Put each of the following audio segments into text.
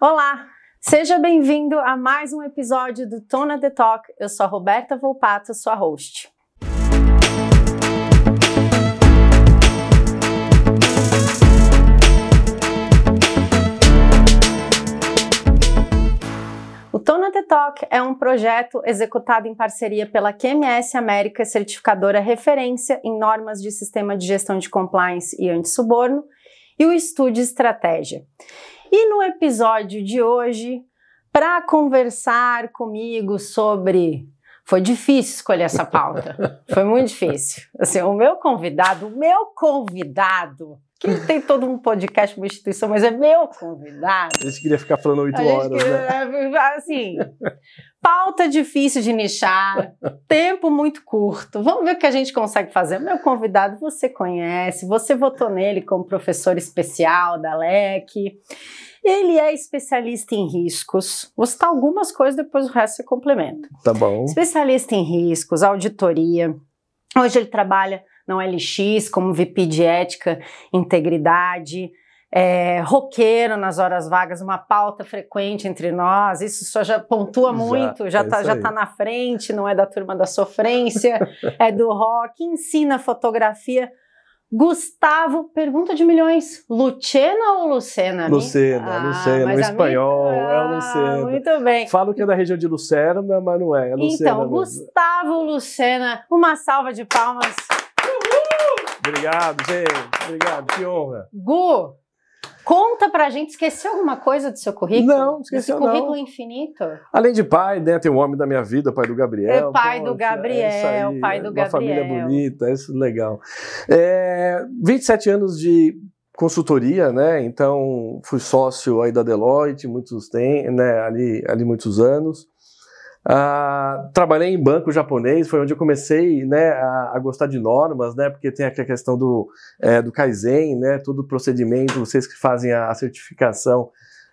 Olá, seja bem-vindo a mais um episódio do Tona The Talk. Eu sou a Roberta Volpato, sua host. O Tona The Talk é um projeto executado em parceria pela QMS América, certificadora referência em normas de sistema de gestão de compliance e antissuborno, e o Estúdio Estratégia. E no episódio de hoje, para conversar comigo sobre. Foi difícil escolher essa pauta. Foi muito difícil. Assim, o meu convidado, o meu convidado, que tem todo um podcast, uma instituição, mas é meu convidado. A gente queria ficar falando oito horas, queria, né? Assim, pauta difícil de nichar, tempo muito curto. Vamos ver o que a gente consegue fazer. Meu convidado você conhece, você votou nele como professor especial da LEC. Ele é especialista em riscos. Vou citar algumas coisas, depois o resto você complementa. Tá bom. Especialista em riscos, auditoria. Hoje ele trabalha na LX como VP de ética, integridade, é, roqueiro nas horas vagas, uma pauta frequente entre nós, isso só já pontua muito, já, está é já tá na frente, não é da turma da sofrência, é do rock, ensina fotografia. Gustavo, pergunta de milhões, Lucena ou Lucena? Lucena, ah, Lucena, no espanhol, ah, é o Lucena. Muito bem. Falo que é da região de Lucerna, mas não é, é Lucena Então, mesmo. Gustavo Lucena, uma salva de palmas. Obrigado, gente, obrigado, que honra. Gu, Conta pra gente, esqueceu alguma coisa do seu currículo? Não, esqueceu Esse currículo não. infinito? Além de pai, né, tem o homem da minha vida, o pai do Gabriel. É pai do Gabriel, é aí, pai do uma Gabriel. Uma família bonita, isso é legal. É, 27 anos de consultoria, né, então fui sócio aí da Deloitte, muitos tem, né, ali, ali muitos anos. Uh, trabalhei em banco japonês, foi onde eu comecei né, a, a, gostar de normas, né, porque tem aqui a questão do, é, do Kaizen, né, todo o procedimento, vocês que fazem a, a certificação,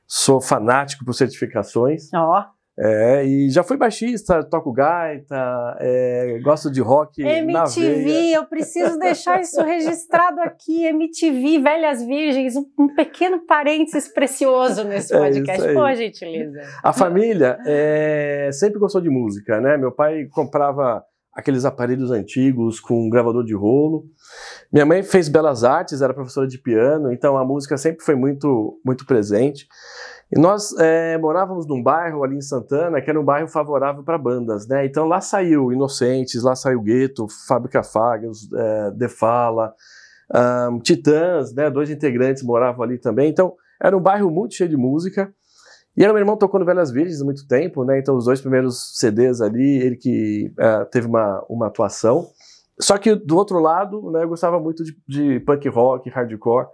sou fanático por certificações. Ó. Oh. É, e já fui baixista, toco gaita, é, gosto de rock. MTV, eu preciso deixar isso registrado aqui. MTV, Velhas Virgens, um, um pequeno parênteses precioso nesse é podcast. É Por gentileza. A família é, sempre gostou de música, né? Meu pai comprava aqueles aparelhos antigos com um gravador de rolo. Minha mãe fez belas artes, era professora de piano, então a música sempre foi muito, muito presente. E nós é, morávamos num bairro ali em Santana, que era um bairro favorável para bandas, né? Então lá saiu Inocentes, lá saiu Gueto, Fábrica Fagas, é, Defala, um, Titãs, né? Dois integrantes moravam ali também. Então era um bairro muito cheio de música. E aí, meu irmão tocou no Velhas Virgens há muito tempo, né? Então os dois primeiros CDs ali, ele que uh, teve uma, uma atuação. Só que do outro lado, né, eu gostava muito de, de punk rock, hardcore.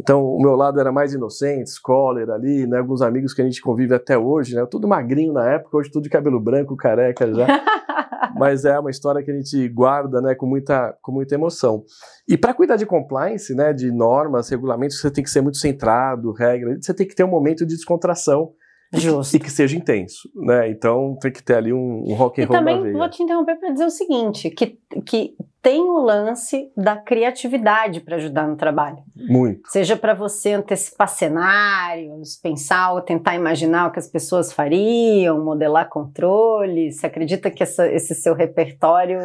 Então, o meu lado era mais inocente, scholar ali, né? Alguns amigos que a gente convive até hoje, né? Tudo magrinho na época, hoje tudo de cabelo branco, careca já. Mas é uma história que a gente guarda, né, com muita, com muita emoção. E para cuidar de compliance, né, de normas, regulamentos, você tem que ser muito centrado, regra, você tem que ter um momento de descontração Justo. e que seja intenso, né? Então tem que ter ali um, um rock and roll. E também vou te interromper para dizer o seguinte, que, que tem o lance da criatividade para ajudar no trabalho. Muito. Seja para você antecipar cenários, pensar ou tentar imaginar o que as pessoas fariam, modelar controle. Você acredita que essa, esse seu repertório?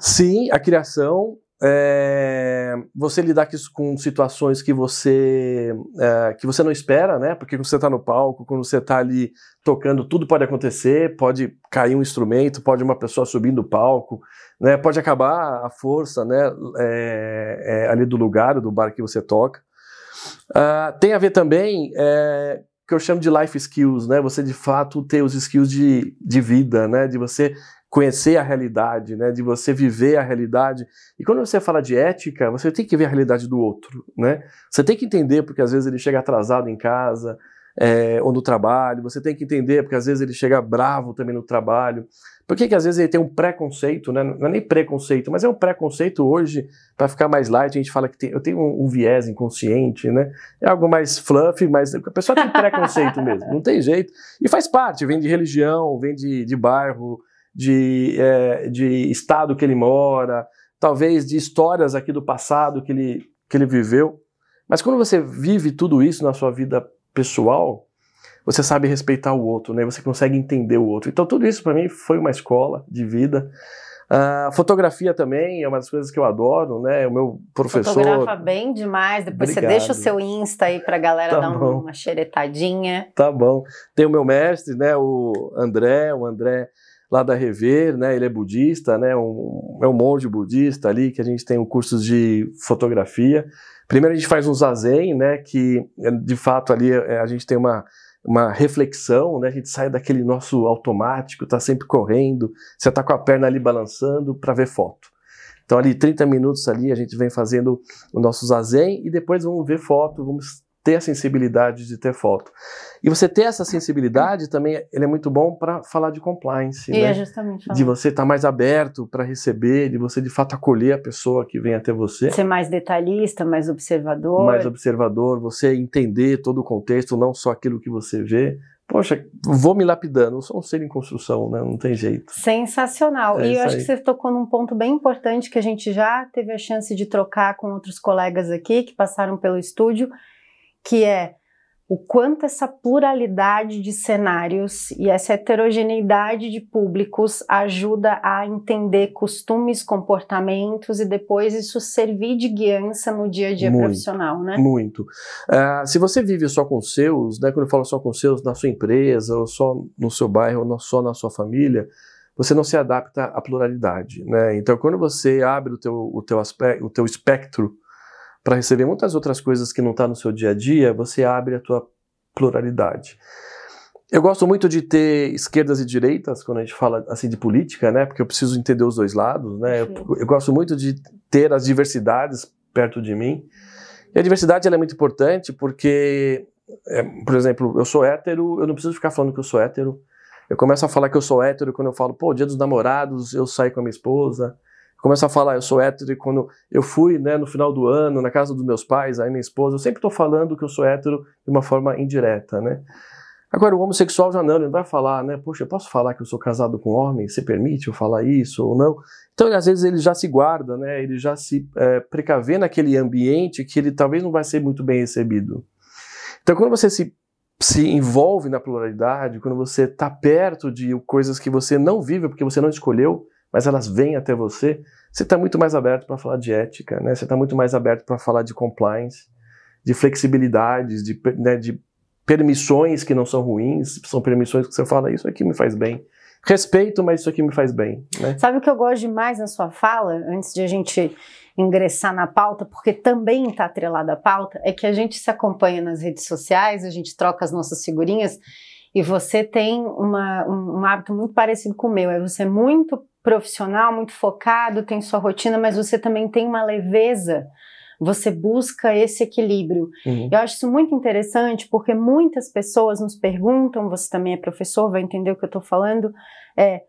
Sim, a criação é, você lidar com situações que você é, que você não espera, né? Porque quando você está no palco, quando você está ali tocando, tudo pode acontecer, pode cair um instrumento, pode uma pessoa subir no palco, né? Pode acabar a força, né? É, é ali do lugar, do bar que você toca. Uh, tem a ver também é, que eu chamo de life skills, né? Você de fato ter os skills de, de vida, né? De você conhecer a realidade, né, de você viver a realidade. E quando você fala de ética, você tem que ver a realidade do outro, né? Você tem que entender porque às vezes ele chega atrasado em casa é, ou no trabalho. Você tem que entender porque às vezes ele chega bravo também no trabalho. Por que, que às vezes ele tem um preconceito, né? Não é nem preconceito, mas é um preconceito hoje, para ficar mais light, a gente fala que tem, eu tenho um, um, viés inconsciente, né? É algo mais fluffy, mas a pessoa tem preconceito mesmo, não tem jeito. E faz parte, vem de religião, vem de, de bairro, de, é, de estado que ele mora, talvez de histórias aqui do passado que ele, que ele viveu. Mas quando você vive tudo isso na sua vida pessoal, você sabe respeitar o outro, né? Você consegue entender o outro. Então tudo isso para mim foi uma escola de vida. Uh, fotografia também é uma das coisas que eu adoro, né? O meu professor. Fotografa bem demais. Depois Obrigado. você deixa o seu Insta aí pra galera tá dar bom. uma xeretadinha. Tá bom. Tem o meu mestre, né? O André, o André lá da Rever, né? Ele é budista, né? Um, é um monge budista ali que a gente tem um cursos de fotografia. Primeiro a gente faz um zazen, né? Que de fato ali é, a gente tem uma uma reflexão, né? A gente sai daquele nosso automático, tá sempre correndo, você tá com a perna ali balançando para ver foto. Então ali 30 minutos ali a gente vem fazendo o nosso zazen e depois vamos ver foto, vamos ter a sensibilidade de ter foto. E você ter essa sensibilidade também, ele é muito bom para falar de compliance, e né? É justamente falar. De você estar tá mais aberto para receber, de você de fato acolher a pessoa que vem até você. Ser mais detalhista, mais observador. Mais observador, você entender todo o contexto, não só aquilo que você vê. Poxa, vou me lapidando, eu sou um ser em construção, né? Não tem jeito. Sensacional. É e eu acho aí. que você tocou num ponto bem importante que a gente já teve a chance de trocar com outros colegas aqui que passaram pelo estúdio, que é o quanto essa pluralidade de cenários e essa heterogeneidade de públicos ajuda a entender costumes, comportamentos e depois isso servir de guiança no dia a dia muito, profissional, né? Muito. Uh, se você vive só com seus, né, quando eu falo só com seus, na sua empresa, ou só no seu bairro, ou só na sua família, você não se adapta à pluralidade, né? Então, quando você abre o teu, o teu, aspecto, o teu espectro para receber muitas outras coisas que não está no seu dia a dia, você abre a tua pluralidade. Eu gosto muito de ter esquerdas e direitas quando a gente fala assim de política, né? Porque eu preciso entender os dois lados, né? Eu, eu, gosto muito de ter as diversidades perto de mim. E a diversidade é muito importante porque, é, por exemplo, eu sou hétero, eu não preciso ficar falando que eu sou hétero. Eu começo a falar que eu sou hétero quando eu falo, pô, dia dos namorados, eu saio com a minha esposa começo a falar, eu sou hétero, e quando eu fui, né, no final do ano, na casa dos meus pais, aí minha esposa, eu sempre estou falando que eu sou hétero de uma forma indireta, né. Agora, o homossexual já não, ele não vai falar, né, poxa, eu posso falar que eu sou casado com homem, você permite eu falar isso ou não? Então, às vezes, ele já se guarda, né, ele já se é, precavê naquele ambiente que ele talvez não vai ser muito bem recebido. Então, quando você se se envolve na pluralidade, quando você está perto de coisas que você não vive porque você não escolheu, mas elas vêm até você, você está muito mais aberto para falar de ética, né? Você está muito mais aberto para falar de compliance, de flexibilidades, de, né, de permissões que não são ruins, são permissões que você fala, isso aqui me faz bem. Respeito, mas isso aqui me faz bem. Né? Sabe o que eu gosto demais na sua fala, antes de a gente ingressar na pauta, porque também está atrelada à pauta, é que a gente se acompanha nas redes sociais, a gente troca as nossas figurinhas, e você tem uma, um, um hábito muito parecido com o meu, é você muito profissional, muito focado, tem sua rotina, mas você também tem uma leveza. Você busca esse equilíbrio. Uhum. Eu acho isso muito interessante porque muitas pessoas nos perguntam, você também é professor, vai entender o que eu estou falando, é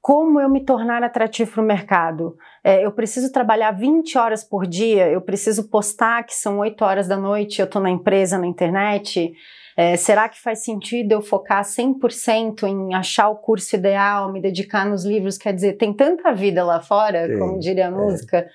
como eu me tornar atrativo para o mercado? É, eu preciso trabalhar 20 horas por dia, eu preciso postar que são 8 horas da noite, eu estou na empresa, na internet. É, será que faz sentido eu focar 100% em achar o curso ideal, me dedicar nos livros? Quer dizer, tem tanta vida lá fora, Sim, como diria a é. música. É.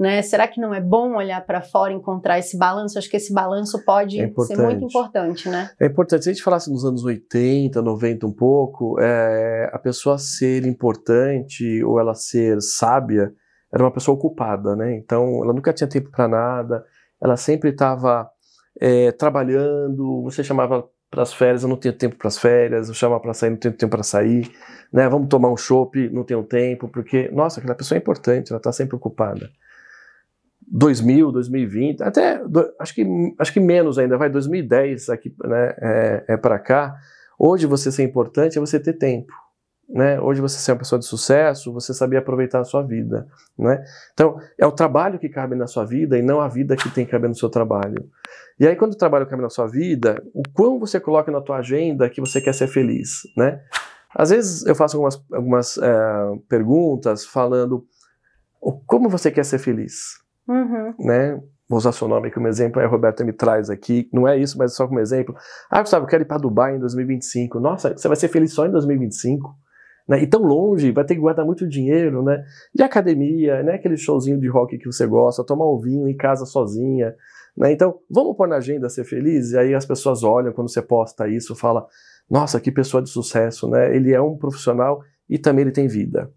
Né? Será que não é bom olhar para fora e encontrar esse balanço? Acho que esse balanço pode é ser muito importante, né? É importante. Se a gente falasse nos anos 80, 90 um pouco, é, a pessoa ser importante ou ela ser sábia era uma pessoa ocupada, né? Então, ela nunca tinha tempo para nada, ela sempre estava é, trabalhando, você chamava para as férias, eu não tenho tempo para as férias, eu chamava para sair, não tenho tempo para sair, né? Vamos tomar um chopp, não tenho tempo, porque, nossa, aquela pessoa é importante, ela está sempre ocupada. 2000, 2020, até acho que acho que menos ainda, vai 2010 aqui, né? É, é para cá. Hoje você ser importante é você ter tempo né? Hoje você ser uma pessoa de sucesso, você sabia aproveitar a sua vida, né? Então, é o trabalho que cabe na sua vida e não a vida que tem que caber no seu trabalho. E aí, quando o trabalho cabe na sua vida, o quão você coloca na tua agenda que você quer ser feliz, né? Às vezes eu faço algumas, algumas é, perguntas falando como você quer ser feliz, uhum. né? Vou usar seu nome como exemplo, aí a Roberta me traz aqui. Não é isso, mas só como exemplo. Ah, Gustavo, eu quero ir para Dubai em 2025. Nossa, você vai ser feliz só em 2025? Né? E tão longe, vai ter que guardar muito dinheiro, né? De academia, né? Aquele showzinho de rock que você gosta, tomar um vinho em casa sozinha, Né? Então, vamos pôr na agenda ser feliz? E aí as pessoas olham quando você posta isso, fala, nossa, que pessoa de sucesso, né? Ele é um profissional e também ele tem vida.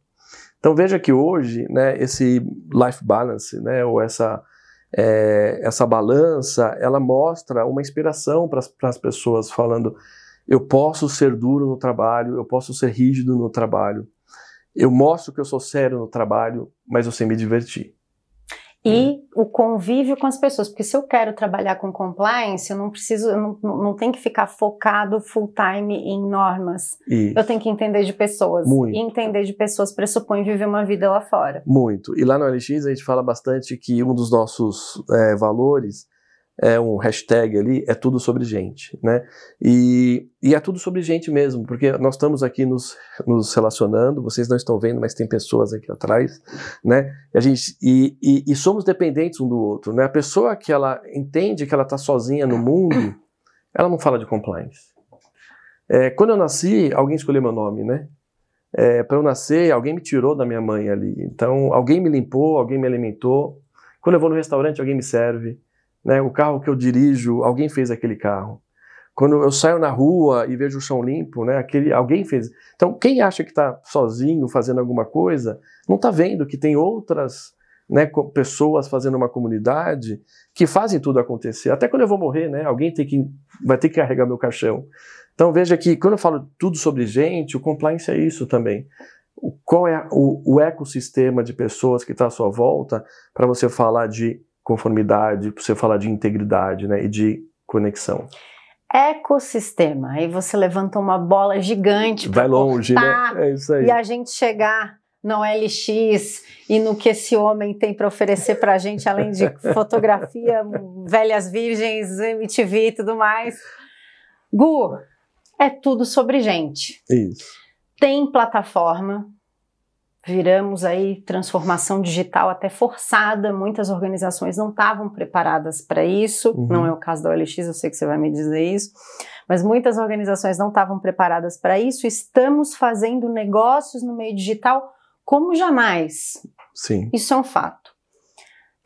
Então veja que hoje, né, esse life balance, né, ou essa é, essa balança, ela mostra uma inspiração para as pessoas falando, eu posso ser duro no trabalho, eu posso ser rígido no trabalho, eu mostro que eu sou sério no trabalho, mas eu sei me divertir e o convívio com as pessoas, porque se eu quero trabalhar com compliance, eu não preciso, eu não, não tenho que ficar focado full time em normas. Isso. Eu tenho que entender de pessoas. Muito. E entender de pessoas pressupõe viver uma vida lá fora. Muito. E lá no LX a gente fala bastante que um dos nossos é, valores é um hashtag ali, é tudo sobre gente, né? E, e é tudo sobre gente mesmo, porque nós estamos aqui nos, nos relacionando, vocês não estão vendo, mas tem pessoas aqui atrás, né? E, a gente, e, e, e somos dependentes um do outro, né? A pessoa que ela entende que ela está sozinha no mundo, ela não fala de compliance. É, quando eu nasci, alguém escolheu meu nome, né? É, Para eu nascer, alguém me tirou da minha mãe ali. Então, alguém me limpou, alguém me alimentou. Quando eu vou no restaurante, alguém me serve. Né? O carro que eu dirijo, alguém fez aquele carro. Quando eu saio na rua e vejo o chão limpo, né, aquele, alguém fez. Então, quem acha que está sozinho fazendo alguma coisa, não está vendo que tem outras né, pessoas fazendo uma comunidade que fazem tudo acontecer. Até quando eu vou morrer, né, alguém tem que, vai ter que carregar meu caixão. Então veja que quando eu falo tudo sobre gente, o compliance é isso também. O, qual é o, o ecossistema de pessoas que está à sua volta para você falar de conformidade, para você falar de integridade né, e de conexão. Ecossistema. Aí você levanta uma bola gigante. Vai longe, né? É isso aí. E a gente chegar no LX e no que esse homem tem para oferecer para a gente, além de fotografia, velhas virgens, MTV e tudo mais. Gu, é tudo sobre gente. Isso. Tem plataforma, viramos aí transformação digital até forçada, muitas organizações não estavam preparadas para isso, uhum. não é o caso da OLX, eu sei que você vai me dizer isso, mas muitas organizações não estavam preparadas para isso, estamos fazendo negócios no meio digital como jamais. Sim. Isso é um fato.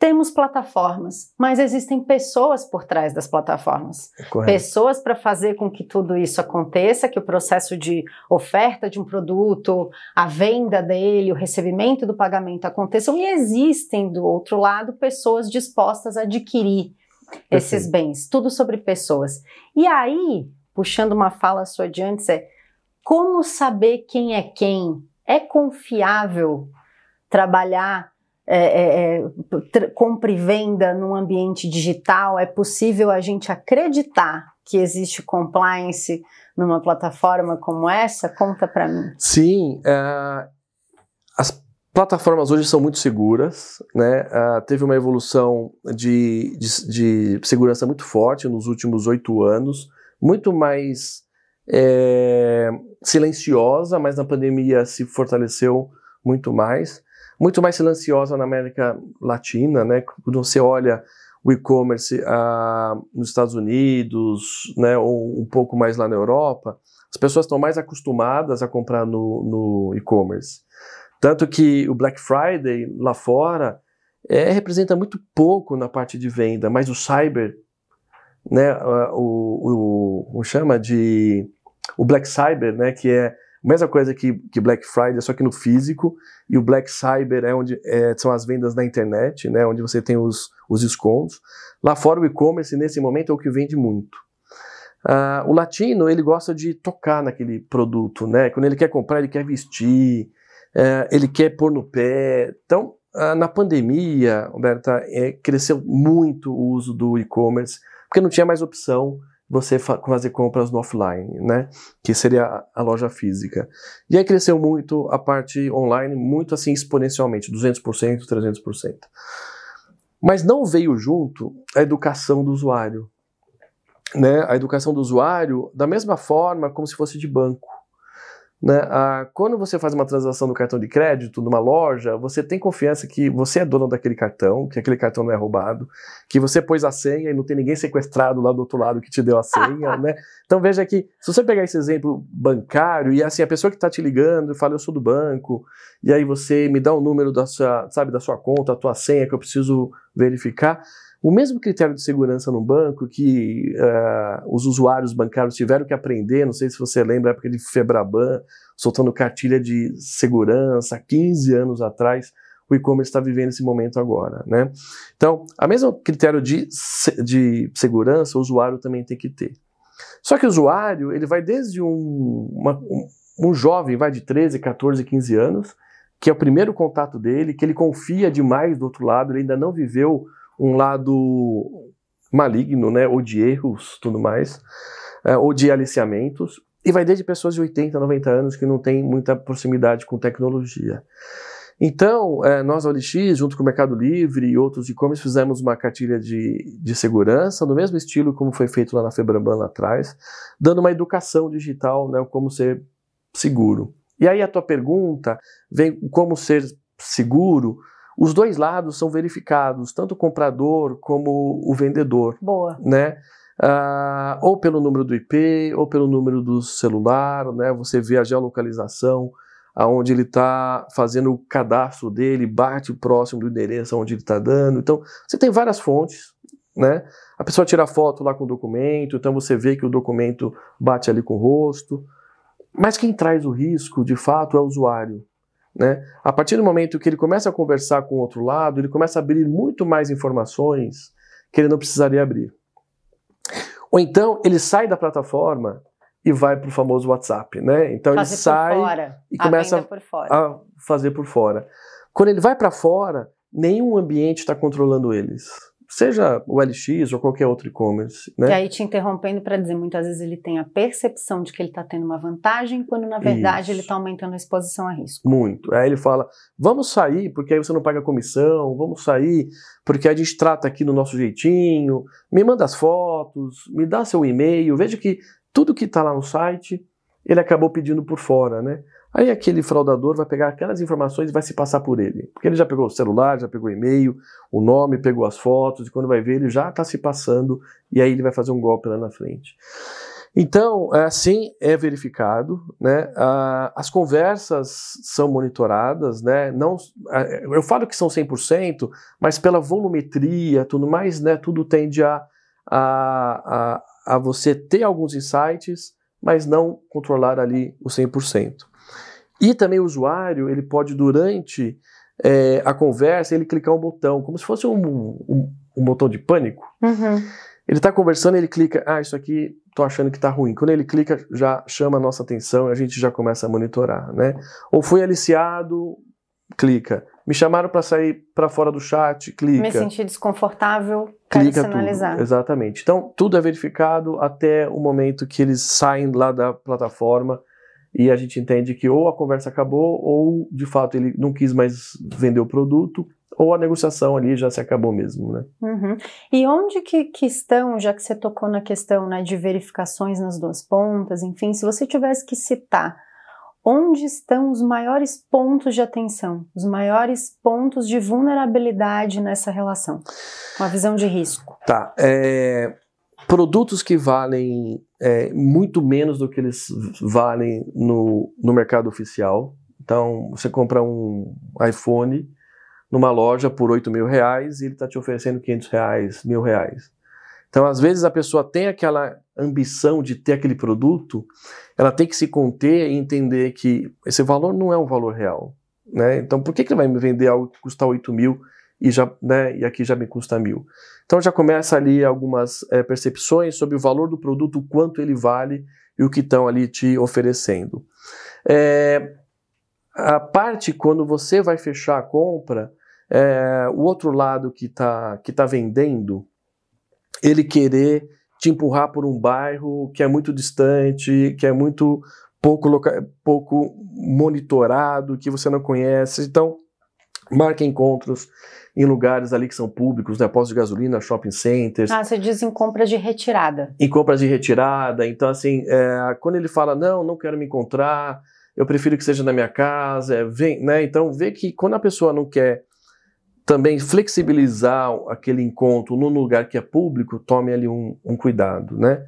Temos plataformas, mas existem pessoas por trás das plataformas. Correto. Pessoas para fazer com que tudo isso aconteça, que o processo de oferta de um produto, a venda dele, o recebimento do pagamento aconteçam. E existem, do outro lado, pessoas dispostas a adquirir esses bens. Tudo sobre pessoas. E aí, puxando uma fala sua de antes, é como saber quem é quem? É confiável trabalhar é, é, é compra e venda num ambiente digital, é possível a gente acreditar que existe compliance numa plataforma como essa? Conta para mim. Sim, uh, as plataformas hoje são muito seguras, né? Uh, teve uma evolução de, de, de, segurança muito forte nos últimos oito anos, muito mais é, silenciosa, mas na pandemia se fortaleceu muito mais muito mais silenciosa na América Latina, né? Quando você olha o e-commerce ah, nos Estados Unidos, né, ou um pouco mais lá na Europa, as pessoas estão mais acostumadas a comprar no, no e-commerce. Tanto que o Black Friday lá fora é, representa muito pouco na parte de venda, mas o cyber, né, o, o, o chama de o Black Cyber, né, que é Mesma coisa que, que Black Friday, só que no físico, e o Black Cyber é onde é, são as vendas na internet, né, onde você tem os, os descontos. Lá fora o e-commerce, nesse momento, é o que vende muito. Uh, o latino, ele gosta de tocar naquele produto, né? Quando ele quer comprar, ele quer vestir, uh, ele quer pôr no pé. Então, uh, na pandemia, Roberta, é, cresceu muito o uso do e-commerce, porque não tinha mais opção você fazer compras no offline, né? Que seria a loja física. E aí cresceu muito a parte online, muito assim exponencialmente, 200%, 300%. Mas não veio junto a educação do usuário. Né? A educação do usuário, da mesma forma como se fosse de banco. Né? Ah, quando você faz uma transação no cartão de crédito numa loja, você tem confiança que você é dono daquele cartão, que aquele cartão não é roubado, que você pôs a senha e não tem ninguém sequestrado lá do outro lado que te deu a senha, né? Então veja que, se você pegar esse exemplo bancário e assim, a pessoa que está te ligando e fala, eu sou do banco, e aí você me dá o número da sua, sabe, da sua conta, a tua senha que eu preciso verificar, O mesmo critério de segurança no banco que uh, os usuários bancários tiveram que aprender, não sei se você lembra, a época de Febraban, soltando cartilha de segurança, 15 anos atrás, o e-commerce está vivendo esse momento agora, né? Então, a mesma critério de, de segurança, o usuário também tem que ter. Só que o usuário, ele vai desde um, uma, um, um jovem, vai de 13, 14, 15 anos, que é o primeiro contato dele, que ele confia demais do outro lado, ele ainda não viveu um lado maligno, né, ou de erros, tudo mais, é, ou de aliciamentos, e vai desde pessoas de 80, 90 anos que não têm muita proximidade com tecnologia. Então, é, nós, a OLX, junto com o Mercado Livre e outros e-commerce, fizemos uma cartilha de, de segurança, no mesmo estilo como foi feito lá na Febraban lá atrás, dando uma educação digital, né, como ser seguro. E aí a tua pergunta vem como ser seguro, os dois lados são verificados, tanto o comprador como o vendedor. Boa. Né? Ah, ou pelo número do IP, ou pelo número do celular, né? Você vê a geolocalização, aonde ele está fazendo o cadastro dele, bate próximo do endereço onde ele está dando. Então, você tem várias fontes, né? A pessoa tira foto lá com o documento, então você vê que o documento bate ali com o rosto. Mas quem traz o risco, de fato, é o usuário. Né? A partir do momento que ele começa a conversar com o outro lado, ele começa a abrir muito mais informações que ele não precisaria abrir. Ou então ele sai da plataforma e vai para o famoso WhatsApp, né? Então fazer ele sai fora, e começa a fazer por fora. Quando ele vai para fora, nenhum ambiente está controlando eles seja o LX ou qualquer outro e-commerce. Né? E aí, te interrompendo para dizer, muitas vezes ele tem a percepção de que ele está tendo uma vantagem, quando na verdade Isso. ele está aumentando a exposição a risco. Muito. Aí ele fala: vamos sair, porque aí você não paga comissão, vamos sair, porque a gente trata aqui no nosso jeitinho, me manda as fotos, me dá seu e-mail, veja que tudo que está lá no site ele acabou pedindo por fora, né? Aí aquele fraudador vai pegar aquelas informações e vai se passar por ele. Porque ele já pegou o celular, já pegou o e-mail, o nome, pegou as fotos, e quando vai ver, ele já está se passando, e aí ele vai fazer um golpe lá na frente. Então, assim é verificado, né? as conversas são monitoradas, né? Não, eu falo que são 100%, mas pela volumetria, tudo mais, né? Tudo tende a, a, a, a você ter alguns insights, mas não controlar ali o 100%. E também o usuário, ele pode, durante é, a conversa, ele clicar um botão, como se fosse um, um, um botão de pânico. Uhum. Ele está conversando, ele clica, ah, isso aqui tô achando que está ruim. Quando ele clica, já chama a nossa atenção e a gente já começa a monitorar, né? Ou foi aliciado, clica. Me chamaram para sair para fora do chat, clica. Me senti desconfortável, clica sinalizar. Tudo. Exatamente. Então, tudo é verificado até o momento que eles saem lá da plataforma e a gente entende que ou a conversa acabou, ou de fato ele não quis mais vender o produto, ou a negociação ali já se acabou mesmo, né? Uhum. E onde que, que, estão, já que você tocou na questão né, de verificações nas duas pontas, enfim, se você tivesse que citar onde estão os maiores pontos de atenção, os maiores pontos de vulnerabilidade nessa relação, uma visão de risco? Tá, é, produtos que valem é, muito menos do que eles valem no, no mercado oficial. Então, você compra um iPhone numa loja por 8 mil reais e ele está te oferecendo 500 reais, mil reais. Então, às vezes, a pessoa tem aquela ambição de ter aquele produto, ela tem que se conter e entender que esse valor não é um valor real. Né? Então, por que, que ele vai me vender algo que custa 8 mil e, já, né, e aqui já me custa mil. Então já começa ali algumas é, percepções sobre o valor do produto, o quanto ele vale e o que estão ali te oferecendo. É, a parte quando você vai fechar a compra, é, o outro lado que está que tá vendendo, ele querer te empurrar por um bairro que é muito distante, que é muito pouco, pouco monitorado, que você não conhece. Então, marca encontros em lugares ali que são públicos, né, postos de gasolina, shopping centers. Ah, você diz em compras de retirada. Em compras de retirada. Então, assim, é, quando ele fala, não, não quero me encontrar, eu prefiro que seja na minha casa, é, vem, né? Então, vê que quando a pessoa não quer também flexibilizar aquele encontro num lugar que é público, tome ali um, um cuidado, né?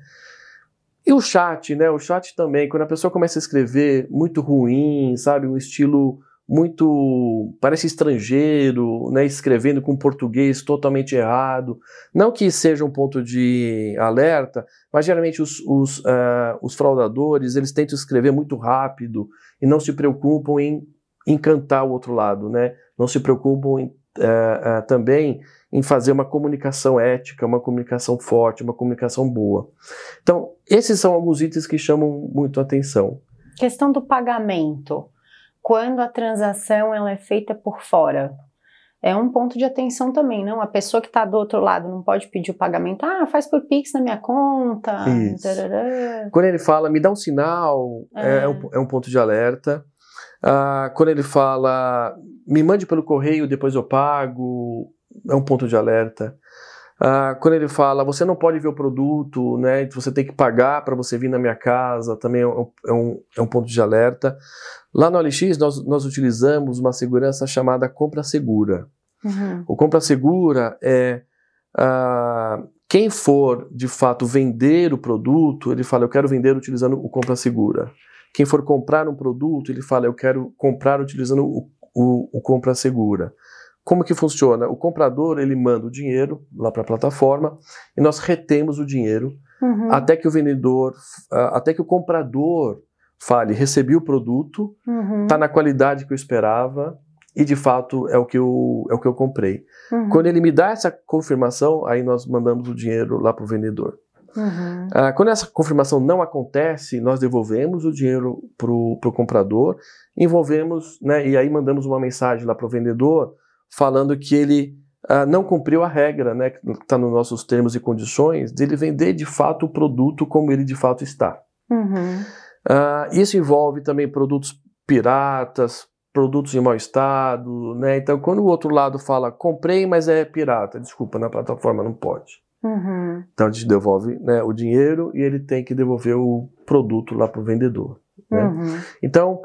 E o chat, né? O chat também, quando a pessoa começa a escrever muito ruim, sabe? Um estilo muito parece estrangeiro, né, escrevendo com português totalmente errado. Não que seja um ponto de alerta, mas geralmente os, os, uh, os fraudadores eles tentam escrever muito rápido e não se preocupam em encantar o outro lado, né? Não se preocupam em, uh, uh, também em fazer uma comunicação ética, uma comunicação forte, uma comunicação boa. Então, esses são alguns itens que chamam muito atenção. Questão do pagamento. Quando a transação ela é feita por fora, é um ponto de atenção também, não? A pessoa que está do outro lado não pode pedir o pagamento, ah, faz por Pix na minha conta. Quando ele fala, me dá um sinal, é, é, um, é um, ponto de alerta. Ah, quando ele fala, me mande pelo correio, depois eu pago, é um ponto de alerta. Ah, quando ele fala, você não pode ver o produto, né, você tem que pagar para você vir na minha casa, também é um, é um, é um ponto de alerta. Lá no OLX, nós, nós utilizamos uma segurança chamada compra segura. Uhum. O compra segura é ah, quem for de fato vender o produto, ele fala, eu quero vender utilizando o compra segura. Quem for comprar um produto, ele fala, eu quero comprar utilizando o, o, o compra segura. Como que funciona? O comprador ele manda o dinheiro lá para a plataforma e nós retemos o dinheiro uhum. até que o vendedor, uh, até que o comprador fale, recebi o produto, está uhum. Tá na qualidade que eu esperava e de fato é o que eu, é o que eu comprei. Uhum. Quando ele me dá essa confirmação, aí nós mandamos o dinheiro lá para o vendedor. Uhum. Uh, quando essa confirmação não acontece, nós devolvemos o dinheiro para o comprador, envolvemos, né, e aí mandamos uma mensagem lá para o vendedor falando que ele ah, não cumpriu a regra, né, que está nos nossos termos e condições, de ele vender de fato o produto como ele de fato está. Uhum. Ah, isso envolve também produtos piratas, produtos em mau estado, né? Então, quando o outro lado fala comprei, mas é pirata, desculpa, na plataforma não pode. Uhum. Então a gente devolve né, o dinheiro e ele tem que devolver o produto lá para o vendedor. Né? Uhum. Então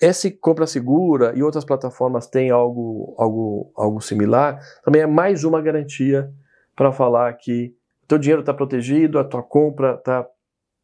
esse compra segura e outras plataformas têm algo, algo, algo similar, também é mais uma garantia para falar que o teu dinheiro está protegido, a tua compra está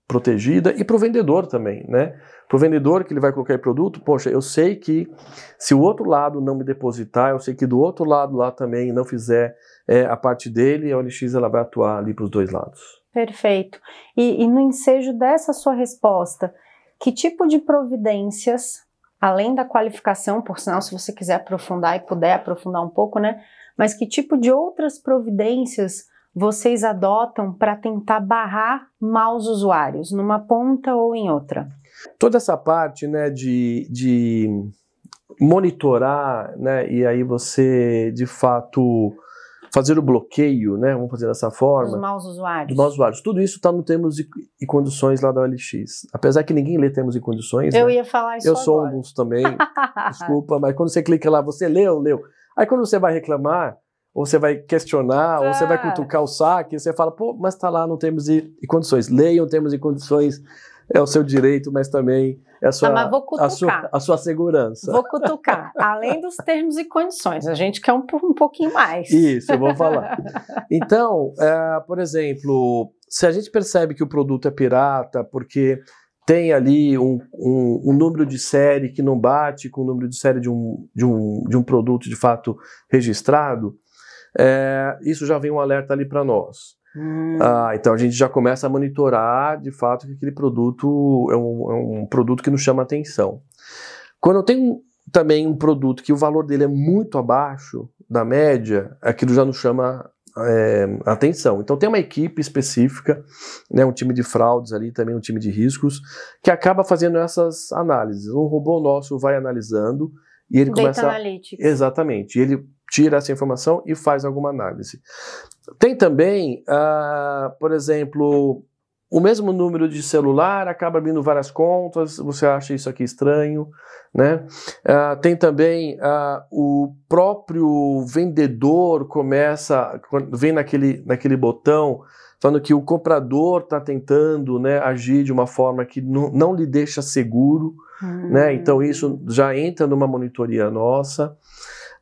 protegida e para o vendedor também, né? Para o vendedor que ele vai colocar produto, poxa, eu sei que se o outro lado não me depositar, eu sei que do outro lado lá também não fizer é, a parte dele, a OLX ela vai atuar ali para os dois lados. Perfeito. E, e no ensejo dessa sua resposta, que tipo de providências além da qualificação, por sinal, se você quiser aprofundar e puder aprofundar um pouco, né? Mas que tipo de outras providências vocês adotam para tentar barrar maus usuários, numa ponta ou em outra? Toda essa parte, né, de, de monitorar, né, e aí você, de fato, fazer o bloqueio, né? Vamos fazer dessa forma. Dos maus usuários. Dos maus usuários. Tudo isso está no termos e, e, condições lá da OLX. Apesar que ninguém lê termos e condições. Eu né? ia falar isso Eu agora. sou um dos também. desculpa, mas quando você clica lá, você leu, leu. Aí quando você vai reclamar, ou você vai questionar, ou você vai ah. cutucar o saque, você fala, pô, mas está lá no termos e, e condições. Leiam termos e condições, é o seu direito, mas também é a sua, ah, a sua, a sua segurança. Vou cutucar. Além dos termos e condições, a gente quer um, um pouquinho mais. Isso, eu vou falar. Então, é, por exemplo, se a gente percebe que o produto é pirata, porque tem ali um, um, um, número de série que não bate com o número de série de um, de um, de um produto de fato registrado, é, isso já vem um alerta ali para nós. Hum. Ah, então a gente já começa a monitorar de fato que aquele produto é um, é um produto que nos chama atenção. Quando eu tenho também um produto que o valor dele é muito abaixo da média, aquilo já nos chama é, atenção. Então tem uma equipe específica, né, um time de fraudes ali, também um time de riscos, que acaba fazendo essas análises. Um robô nosso vai analisando e ele Data começa. Analytics. Exatamente. E ele tira essa informação e faz alguma análise. Tem também, uh, por exemplo, o mesmo número de celular acaba abrindo várias contas, você acha isso aqui estranho, né? Uh, tem também uh, o próprio vendedor começa, vem naquele, naquele botão falando que o comprador está tentando né, agir de uma forma que não, não lhe deixa seguro, né? Então isso já entra numa monitoria nossa.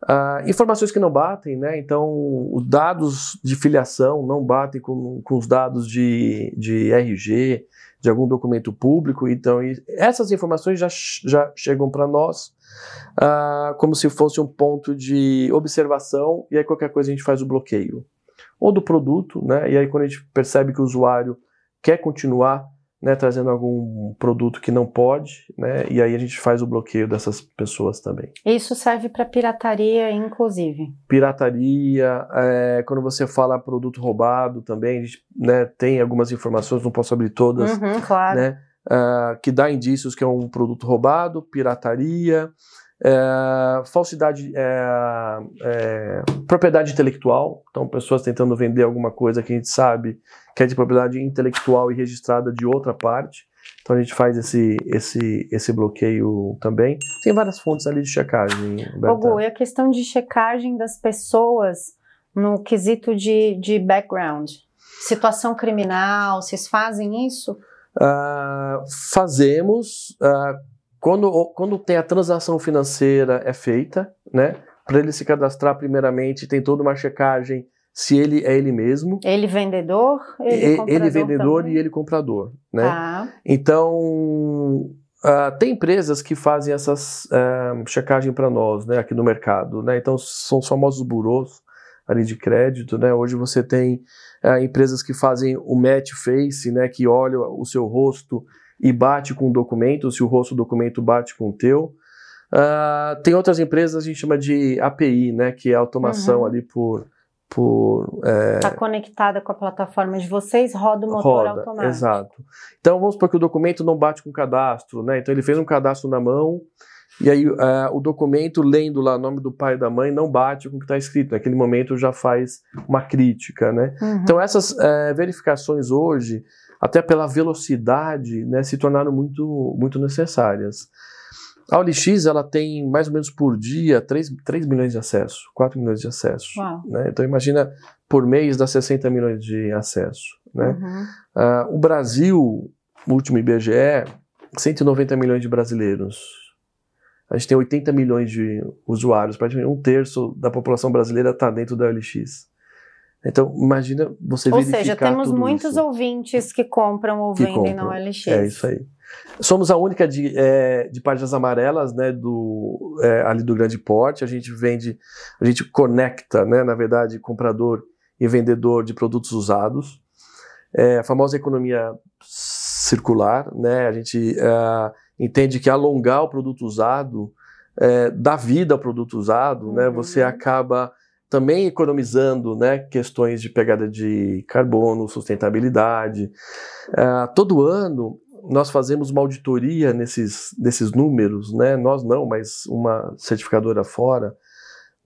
Uh, informações que não batem, né? Então, os dados de filiação não batem com, com os dados de, de RG, de algum documento público. Então, essas informações já, já chegam para nós uh, como se fosse um ponto de observação, e aí qualquer coisa a gente faz o bloqueio. Ou do produto, né? E aí, quando a gente percebe que o usuário quer continuar né, trazendo algum produto que não pode, né, e aí a gente faz o bloqueio dessas pessoas também. Isso serve para pirataria, inclusive. Pirataria, é, quando você fala produto roubado também, a gente né, tem algumas informações, não posso abrir todas, uhum, claro. né, uh, que dá indícios que é um produto roubado, pirataria, é, falsidade, é, é, propriedade intelectual, então pessoas tentando vender alguma coisa que a gente sabe que é de propriedade intelectual e registrada de outra parte. Então a gente faz esse, esse, esse bloqueio também. Tem várias fontes ali de checagem. Hugo, e a questão de checagem das pessoas no quesito de, de background? Situação criminal, vocês fazem isso? Uh, fazemos. Uh, quando, quando tem a transação financeira é feita, né? Para ele se cadastrar, primeiramente, tem toda uma checagem se ele é ele mesmo. Ele vendedor? Ele, ele vendedor também? e ele comprador, né? Ah. Então, uh, tem empresas que fazem essas uh, checagem para nós, né? Aqui no mercado, né? Então, são os famosos burôs ali de crédito, né? Hoje você tem uh, empresas que fazem o match face, né? Que olha o seu rosto e bate com o documento, se o rosto do documento bate com o teu. Uh, tem outras empresas a gente chama de API, né, que é automação uhum. ali por por está é, conectada com a plataforma de vocês, roda o motor roda, automático. Exato. Então vamos supor que o documento não bate com o cadastro, né? Então ele fez um cadastro na mão e aí uh, o documento lendo lá o nome do pai e da mãe não bate com o que está escrito. Naquele momento já faz uma crítica, né? Uhum. Então essas uh, verificações hoje até pela velocidade, né, se tornaram muito, muito necessárias. A OLX ela tem mais ou menos por dia 3, 3 milhões de acessos, 4 milhões de acessos. Né? Então imagina por mês dá 60 milhões de acessos. Né? Uhum. Uh, o Brasil, último IBGE, 190 milhões de brasileiros. A gente tem 80 milhões de usuários, praticamente um terço da população brasileira está dentro da OLX. Então, imagina você ou verificar Ou seja, temos muitos isso. ouvintes que compram ou que vendem compram. na OLX. É isso aí. Somos a única de, é, de páginas amarelas, né, do, é, ali do grande porte. A gente vende, a gente conecta, né, na verdade, comprador e vendedor de produtos usados. É, a famosa economia circular, né, a gente é, entende que alongar o produto usado é, dá vida ao produto usado, uhum. né, você uhum. acaba também economizando né, questões de pegada de carbono, sustentabilidade. Uh, todo ano nós fazemos uma auditoria nesses, nesses números, né? nós não, mas uma certificadora fora.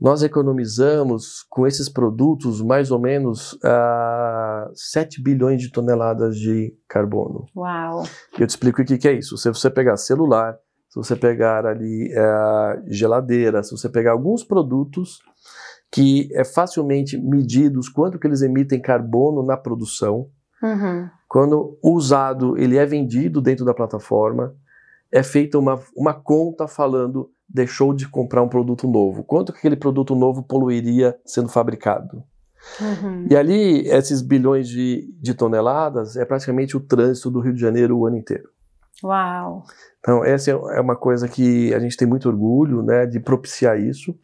Nós economizamos com esses produtos mais ou menos uh, ah, 7 bilhões de toneladas de carbono. Uau! Eu te explico o que, que é isso. Se você pegar celular, se você pegar ali uh, geladeira, se você pegar alguns produtos, que é facilmente medidos quanto que eles emitem carbono na produção. Uhum. Quando usado, ele é vendido dentro da plataforma, é feita uma, uma conta falando deixou de comprar um produto novo. Quanto que aquele produto novo poluiria sendo fabricado? Uhum. E ali, esses bilhões de, de toneladas é praticamente o trânsito do Rio de Janeiro o ano inteiro. Uau! Então, essa é uma coisa que a gente tem muito orgulho né, de propiciar isso.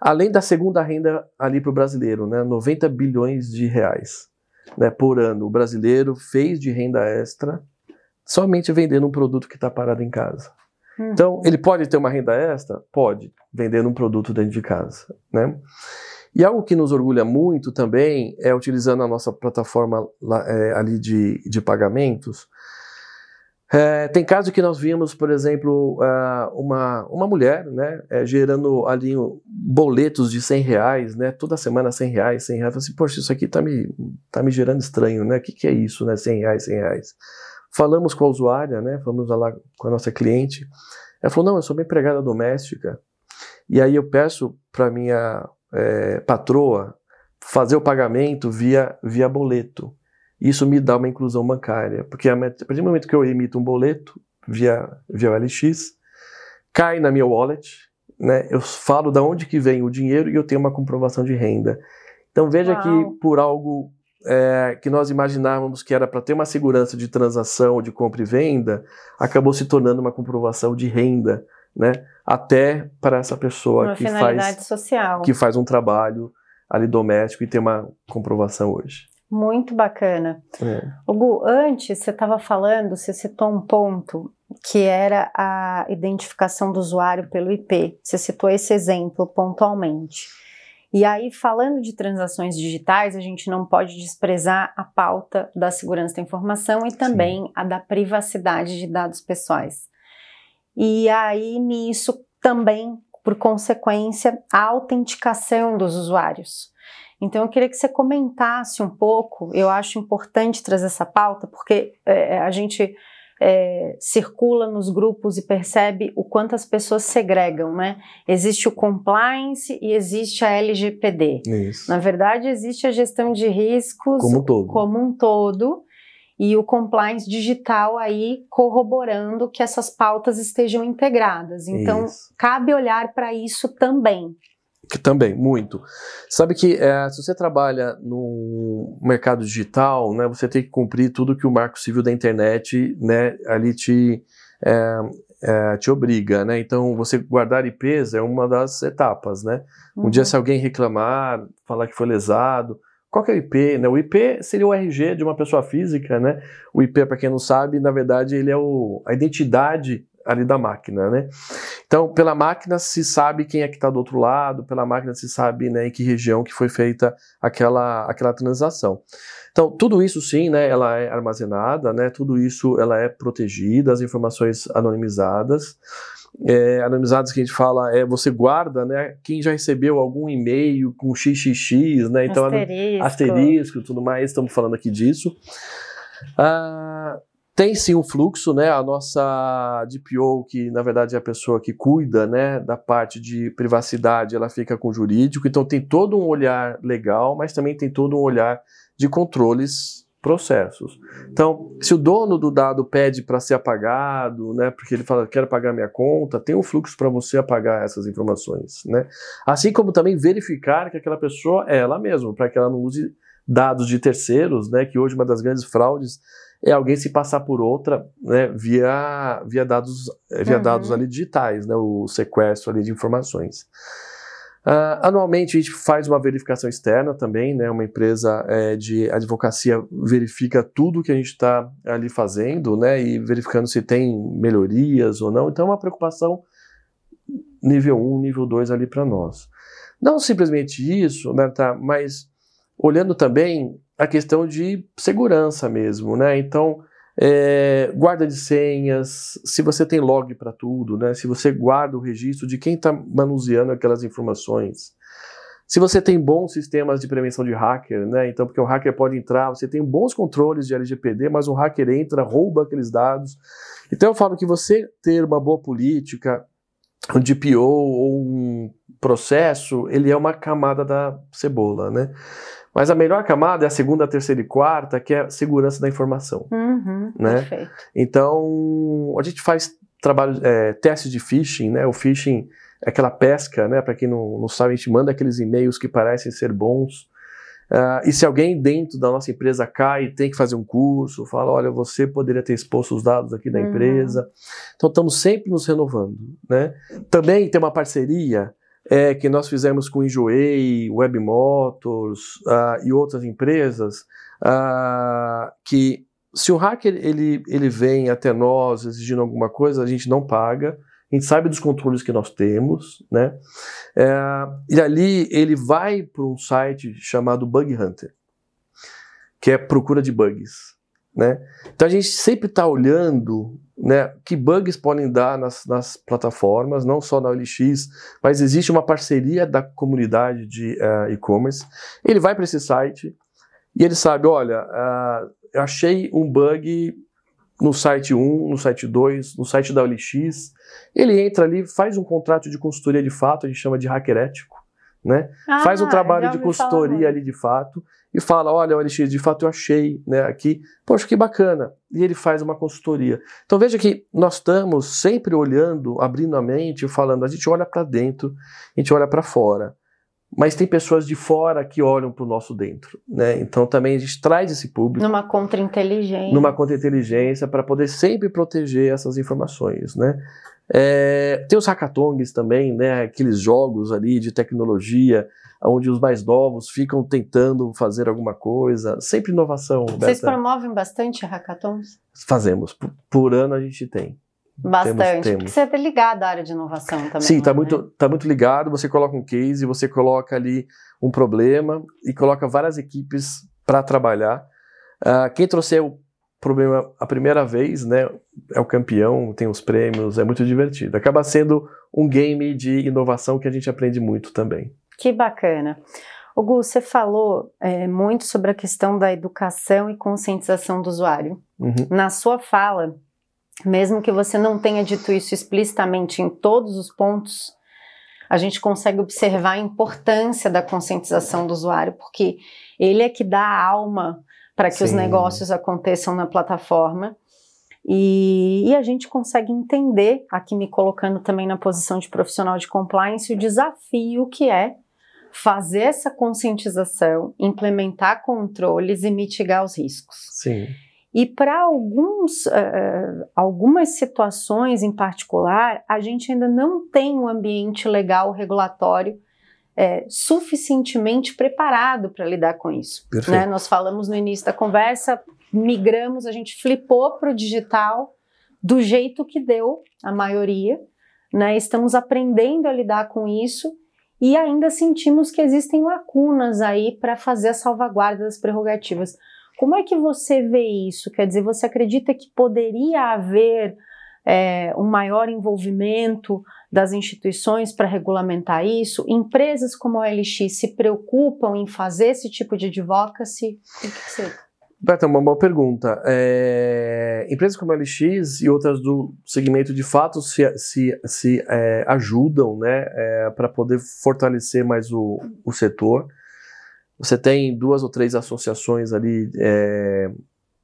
Além da segunda renda ali para o brasileiro, né, 90 bilhões de reais né, por ano. O brasileiro fez de renda extra somente vendendo um produto que está parado em casa. Uhum. Então, ele pode ter uma renda extra? Pode, vendendo um produto dentro de casa. Né? E algo que nos orgulha muito também é utilizando a nossa plataforma é, ali de, de pagamentos, é, tem casos que nós vimos, por exemplo, uh, uma, uma mulher né, é, gerando ali boletos de 100 reais, né, toda semana 100 reais, 100 reais. Eu assim, poxa, isso aqui está me, tá me gerando estranho, né? O que, que é isso, né? 100 reais, 100 reais. Falamos com a usuária, né? Falamos lá com a nossa cliente. Ela falou, não, eu sou uma empregada doméstica. E aí eu peço para minha é, patroa fazer o pagamento via, via boleto. Isso me dá uma inclusão bancária, porque a partir do momento que eu emito um boleto via, via OLX, cai na minha wallet, né, eu falo da onde que vem o dinheiro e eu tenho uma comprovação de renda. Então veja Uau. que por algo é, que nós imaginávamos que era para ter uma segurança de transação, de compra e venda, acabou se tornando uma comprovação de renda, né? Até para essa pessoa Uma que faz, social. que faz um trabalho ali doméstico e tem uma comprovação hoje. Muito bacana. É. Hugo, antes você estava falando, você citou um ponto que era a identificação do usuário pelo IP. Você citou esse exemplo pontualmente. E aí, falando de transações digitais, a gente não pode desprezar a pauta da segurança da informação e também a da privacidade de dados pessoais. E aí, nisso também, por consequência, a autenticação dos usuários. Então, eu queria que você comentasse um pouco. Eu acho importante trazer essa pauta, porque é, a gente é, circula nos grupos e percebe o quanto as pessoas segregam, né? Existe o compliance e existe a LGPD. Isso. Na verdade, existe a gestão de riscos Como um todo. como um todo e o compliance digital aí corroborando que essas pautas estejam integradas. Então, Isso. cabe olhar para isso também. Que também, muito. Sabe que é, se você trabalha no mercado digital, né, você tem que cumprir tudo que o Marco Civil da internet, né, ali te, é, é, te obriga, né? Então, você guardar IPs é uma das etapas, né? Um Uhum. dia se alguém reclamar, falar que foi lesado, qual que é o IP? Né? O IP seria o RG de uma pessoa física, né? O IP, para quem não sabe, na verdade, ele é o, a identidade ali da máquina, né? Então, pela máquina se sabe quem é que está do outro lado, pela máquina se sabe né, em que região que foi feita aquela, aquela transação. Então, tudo isso sim, né, ela é armazenada, né, tudo isso ela é protegida, as informações anonimizadas. É, anonimizadas que a gente fala é você guarda, né, quem já recebeu algum e-mail com xxx, né, então asterisco. asterisco tudo mais, estamos falando aqui disso. Ah, tem sim um fluxo, né? A nossa DPO, que na verdade é a pessoa que cuida, né, da parte de privacidade, ela fica com o jurídico, então tem todo um olhar legal, mas também tem todo um olhar de controles processos. Então, se o dono do dado pede para ser apagado, né, porque ele fala quero pagar minha conta, tem um fluxo para você apagar essas informações, né? Assim como também verificar que aquela pessoa é ela mesma, para que ela não use dados de terceiros, né, que hoje uma das grandes fraudes é alguém se passar por outra, né, via, via dados, via Uhum. dados ali digitais, né, o sequestro ali de informações. Ah, anualmente a gente faz uma verificação externa também, né, uma empresa eh, de advocacia verifica tudo que a gente está ali fazendo, né, e verificando se tem melhorias ou não. Então é uma preocupação nível 1, nível 2 ali para nós. Não simplesmente isso, né, tá, mas olhando também a questão de segurança mesmo, né? Então, é, guarda de senhas, se você tem log para tudo, né? Se você guarda o registro de quem está manuseando aquelas informações. Se você tem bons sistemas de prevenção de hacker, né? Então, porque o hacker pode entrar, você tem bons controles de LGPD, mas um hacker entra, rouba aqueles dados. Então, eu falo que você ter uma boa política, um DPO ou um processo, ele é uma camada da cebola, né? Mas a melhor camada é a segunda, terceira e quarta, que é a segurança da informação. Uhum, Né? Perfeito. Então, a gente faz trabalho, é, testes de phishing, né? O phishing é aquela pesca, né? Para quem não, não sabe, a gente manda aqueles e-mails que parecem ser bons. Ah, e se alguém dentro da nossa empresa cai e tem que fazer um curso, fala, olha, você poderia ter exposto os dados aqui da Uhum. empresa. Então, estamos sempre nos renovando, né? Também tem uma parceria é, que nós fizemos com Enjoei, Web Motors ah, e outras empresas, ah, que se o hacker ele, ele vem até nós exigindo alguma coisa, a gente não paga, a gente sabe dos controles que nós temos, né? É, e ali ele vai para um site chamado Bug Hunter, que é procura de bugs, né? Então a gente sempre está olhando, né, que bugs podem dar nas, nas plataformas, não só na OLX, mas existe uma parceria da comunidade de eh, e-commerce. Ele vai para esse site e ele sabe, olha, ah, eu achei um bug no site 1, no site 2, no site da OLX. Ele entra ali, faz um contrato de consultoria de fato, a gente chama de hacker ético, né? Ah, Faz um trabalho de falar consultoria ali de fato e fala, olha, o LX, de fato eu achei, né, aqui, poxa, que bacana. E ele faz uma consultoria. Então veja que nós estamos sempre olhando, abrindo a mente, falando, a gente olha para dentro, a gente olha para fora. Mas tem pessoas de fora que olham para o nosso dentro, né? Então também a gente traz esse público Numa contra-inteligência. numa contra-inteligência para poder sempre proteger essas informações, né? É, tem os hackathons também, né? Aqueles jogos ali de tecnologia, onde os mais novos ficam tentando fazer alguma coisa. Sempre inovação. Vocês Beto. promovem bastante hackathons? Fazemos. Por, por ano a gente tem. Bastante. temos. Porque você é ligado à área de inovação também. Sim, tá né? muito, tá muito ligado. Você coloca um case, você coloca ali um problema e coloca várias equipes para trabalhar. Ah, quem trouxer o problema a primeira vez, né, é o campeão, tem os prêmios, é muito divertido. Acaba sendo um game de inovação que a gente aprende muito também. Que bacana. O Gu, você falou é, muito sobre a questão da educação e conscientização do usuário. Uhum. Na sua fala, mesmo que você não tenha dito isso explicitamente em todos os pontos, a gente consegue observar a importância da conscientização do usuário, porque ele é que dá a alma para que os Sim. negócios aconteçam na plataforma. E, e a gente consegue entender, aqui me colocando também na posição de profissional de compliance, o desafio que é fazer essa conscientização, implementar controles e mitigar os riscos. Sim. E para alguns, eh, algumas situações em particular, a gente ainda não tem um ambiente legal regulatório eh, suficientemente preparado para lidar com isso. Né? Nós falamos no início da conversa, migramos, a gente flipou para o digital do jeito que deu, a maioria. Né? Estamos aprendendo a lidar com isso e ainda sentimos que existem lacunas aí para fazer a salvaguarda das prerrogativas. Como é que você vê isso? Quer dizer, você acredita que poderia haver é, um maior envolvimento das instituições para regulamentar isso? Empresas como a LX se preocupam em fazer esse tipo de advocacy? O que você... Beto, uma boa pergunta. É, empresas como a LX e outras do segmento de fato se, se, se é, ajudam né, para poder fortalecer mais o, o setor. Você tem duas ou três associações ali é,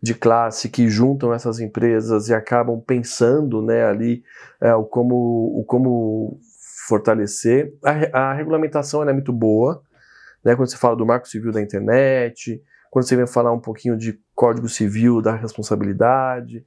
de classe que juntam essas empresas e acabam pensando né, ali é, o, como, o como fortalecer. A, a regulamentação é muito boa, né, quando você fala do marco civil da internet, quando você vem falar um pouquinho de código civil da responsabilidade.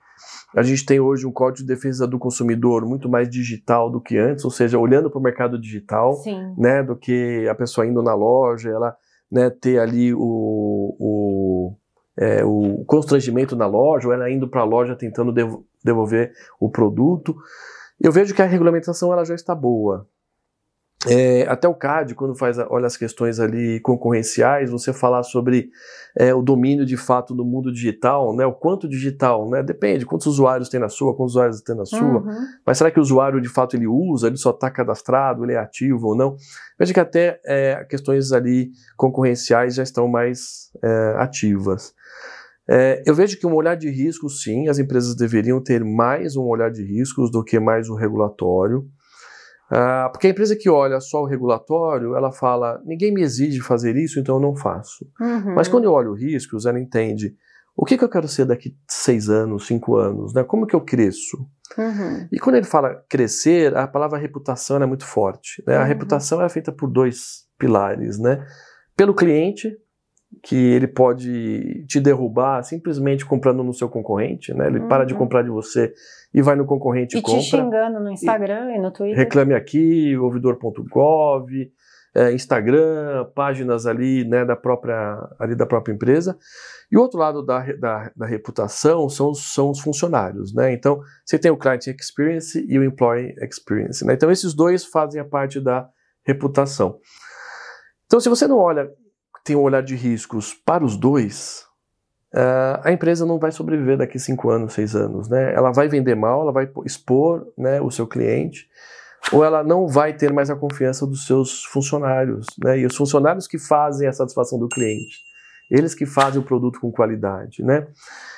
A gente tem hoje um código de defesa do consumidor muito mais digital do que antes, ou seja, olhando para o mercado digital Sim. né, do que a pessoa indo na loja, ela né, ter ali o, o, é, o constrangimento na loja, ou ela indo para a loja tentando devo- devolver o produto. Eu vejo que a regulamentação ela já está boa. É, até o CAD, quando faz, olha as questões ali concorrenciais, você falar sobre é, o domínio de fato no mundo digital, né, o quanto digital, né, depende, quantos usuários tem na sua, quantos usuários tem na sua, Uhum. mas será que o usuário de fato ele usa, ele só está cadastrado, ele é ativo ou não? Veja que até é, questões ali concorrenciais já estão mais é, ativas. É, eu vejo que um olhar de risco, sim, as empresas deveriam ter mais um olhar de riscos do que mais o regulatório. Ah, porque a empresa que olha só o regulatório, ela fala: ninguém me exige fazer isso, então eu não faço. Uhum. Mas quando eu olho riscos, ela entende o que, que eu quero ser daqui seis anos, cinco anos, né? como que eu cresço? Uhum. E quando ele fala crescer, a palavra reputação é muito forte. né? A Uhum. reputação é feita por dois pilares, né? Pelo cliente, que ele pode te derrubar simplesmente comprando no seu concorrente, né? Ele para de Uhum. comprar de você e vai no concorrente e E te compra. xingando no Instagram e, no Twitter. Reclame aqui, ouvidor.gov, é, Instagram, páginas ali, né, da própria, ali da própria empresa. E o outro lado da, da, da reputação são, os- são os funcionários, né? Então, você tem o Client Experience e o Employee Experience, né? Então, esses dois fazem a parte da reputação. Então, se você não olha, tem um olhar de riscos para os dois, ah, a empresa não vai sobreviver daqui cinco anos, seis anos, né? Ela vai vender mal, ela vai expor né, o seu cliente, ou ela não vai ter mais a confiança dos seus funcionários, né? E os funcionários que fazem a satisfação do cliente, eles que fazem o produto com qualidade, né?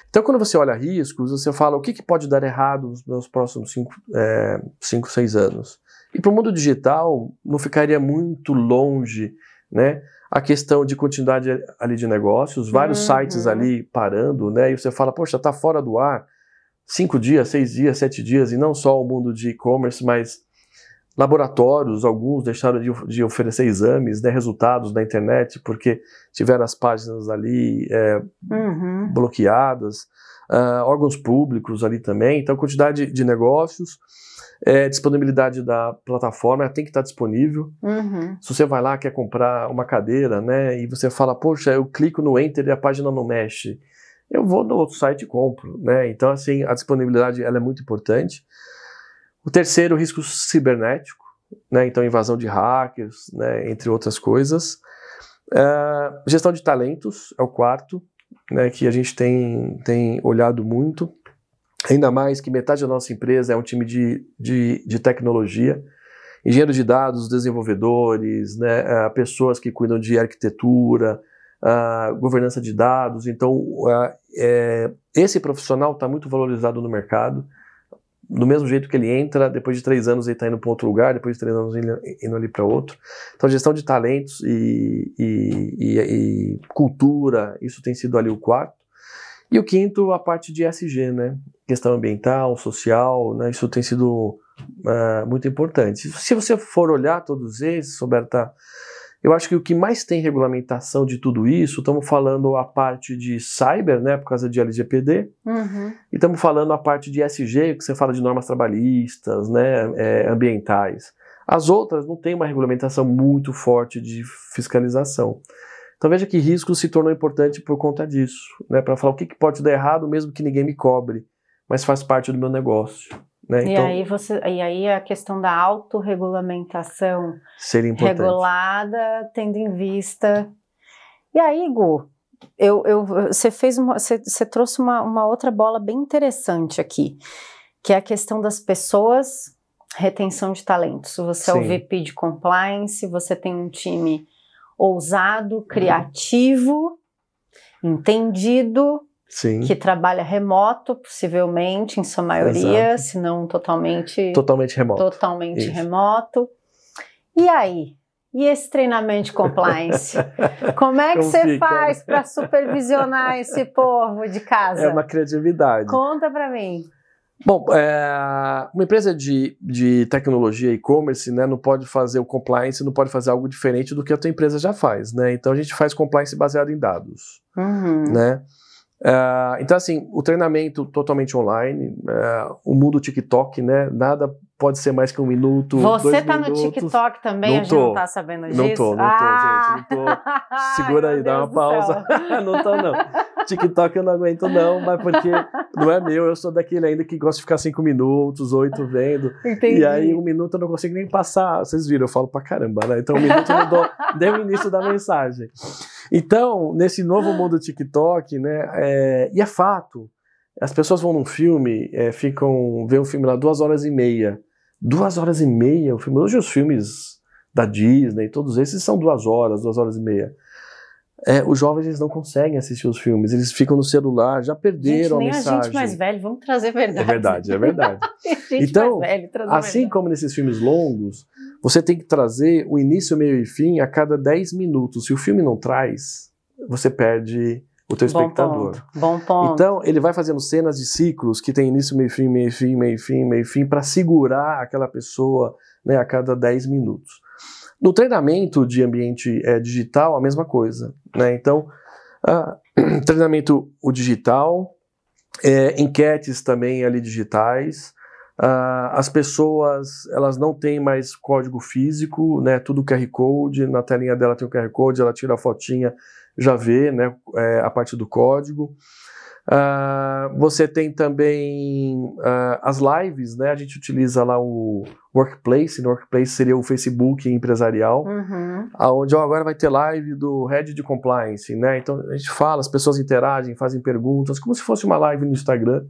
Então, quando você olha riscos, você fala o que, que pode dar errado nos meus próximos cinco, é, cinco seis anos. E para o mundo digital, não ficaria muito longe, né? A questão de continuidade ali de negócios, vários uhum. sites ali parando, né? E você fala, poxa, tá fora do ar cinco dias, seis dias, sete dias, e não só o mundo de e-commerce, mas laboratórios, alguns deixaram de, de oferecer exames, né, resultados na internet, porque tiveram as páginas ali é, uhum. bloqueadas, uh, órgãos públicos ali também, então quantidade de negócios, é, disponibilidade da plataforma tem que estar disponível. Uhum. Se você vai lá quer comprar uma cadeira, né, e você fala, poxa, eu clico no Enter e a página não mexe, eu vou no outro site e compro, né? Então assim a disponibilidade ela é muito importante. O terceiro, risco cibernético, né? então invasão de hackers, né? entre outras coisas. Uh, gestão de talentos é o quarto, né? que a gente tem, tem olhado muito. Ainda mais que metade da nossa empresa é um time de, de, de tecnologia, engenheiros de dados, desenvolvedores, né? Uh, pessoas que cuidam de arquitetura, uh, governança de dados. Então, é, esse profissional está muito valorizado no mercado do mesmo jeito que ele entra, depois de três anos ele está indo para outro lugar, depois de três anos ele indo ali para outro. Então, gestão de talentos e, e, e, e, cultura, isso tem sido ali o quarto. E o quinto, a parte de SG, né? Questão ambiental, social, né? Isso tem sido uh, muito importante. Se você for olhar todos esses, Roberta, eu acho que o que mais tem regulamentação de tudo isso, estamos falando a parte de cyber, né, por causa de LGPD, uhum. e estamos falando a parte de SG, que você fala de normas trabalhistas, né, é, ambientais. As outras não têm uma regulamentação muito forte de fiscalização. Então veja que risco se tornou importante por conta disso, né, para falar o que, que pode dar errado mesmo que ninguém me cobre, mas faz parte do meu negócio. Né? E, então, aí você, e aí a questão da autorregulamentação regulada, tendo em vista. E aí, Gu, eu, eu, você fez uma, você, você trouxe uma, uma outra bola bem interessante aqui, que é a questão das pessoas, retenção de talentos. Você Sim. é o VP de compliance, você tem um time ousado, criativo, entendido, Sim. que trabalha remoto, possivelmente, em sua maioria, Exato. se não totalmente. Totalmente remoto. Totalmente Isso. remoto. E aí? E esse treinamento de compliance? Como é que Como você fica? faz para supervisionar esse povo de casa? É uma criatividade. Conta para mim. Bom, é, uma empresa de, de tecnologia e-commerce né, não pode fazer o compliance, não pode fazer algo diferente do que a tua empresa já faz. Né? Então a gente faz compliance baseado em dados. Uhum. Né? Uh, então, assim, o treinamento totalmente online, uh, o mundo TikTok, né? Nada pode ser mais que um minuto. Você tá minutos. no TikTok também? Não a gente tô, não tá sabendo disso? Não tô, não ah! tô, gente. Não tô. Segura aí, dá uma pausa. não tô, não. TikTok eu não aguento, não, mas porque não é meu, eu sou daquele ainda que gosta de ficar cinco minutos, oito vendo. Entendi. E aí um minuto eu não consigo nem passar. Vocês viram, eu falo pra caramba, né? Então um minuto eu não dou, deu o início da mensagem. Então, nesse novo mundo TikTok, né? É, e é fato. As pessoas vão num filme, é, ficam, vê um filme lá duas horas e meia. Duas horas e meia, o filme. Hoje os filmes da Disney, todos esses são duas horas, duas horas e meia. É, os jovens eles não conseguem assistir os filmes, eles ficam no celular, já perderam gente, a mensagem. a gente mais velho, vamos trazer verdade. É verdade, é verdade. então, velho, assim verdade. como nesses filmes longos, você tem que trazer o início, meio e fim a cada 10 minutos. Se o filme não traz, você perde o teu Bom espectador. Ponto. Bom ponto. Então, ele vai fazendo cenas de ciclos que tem início, meio fim, meio fim, meio fim, meio fim, para segurar aquela pessoa né, a cada 10 minutos. No treinamento de ambiente é, digital, a mesma coisa. Né? Então, treinamento o digital, é, enquetes também ali digitais. Uh, as pessoas elas não têm mais código físico, né? Tudo QR Code, na telinha dela tem o QR Code, ela tira a fotinha, já vê né, é, a parte do código. Uh, você tem também uh, as lives, né? A gente utiliza lá o Workplace, no Workplace seria o Facebook empresarial, uhum. aonde ó, agora vai ter live do Head de Compliance, né? Então a gente fala, as pessoas interagem, fazem perguntas, como se fosse uma live no Instagram.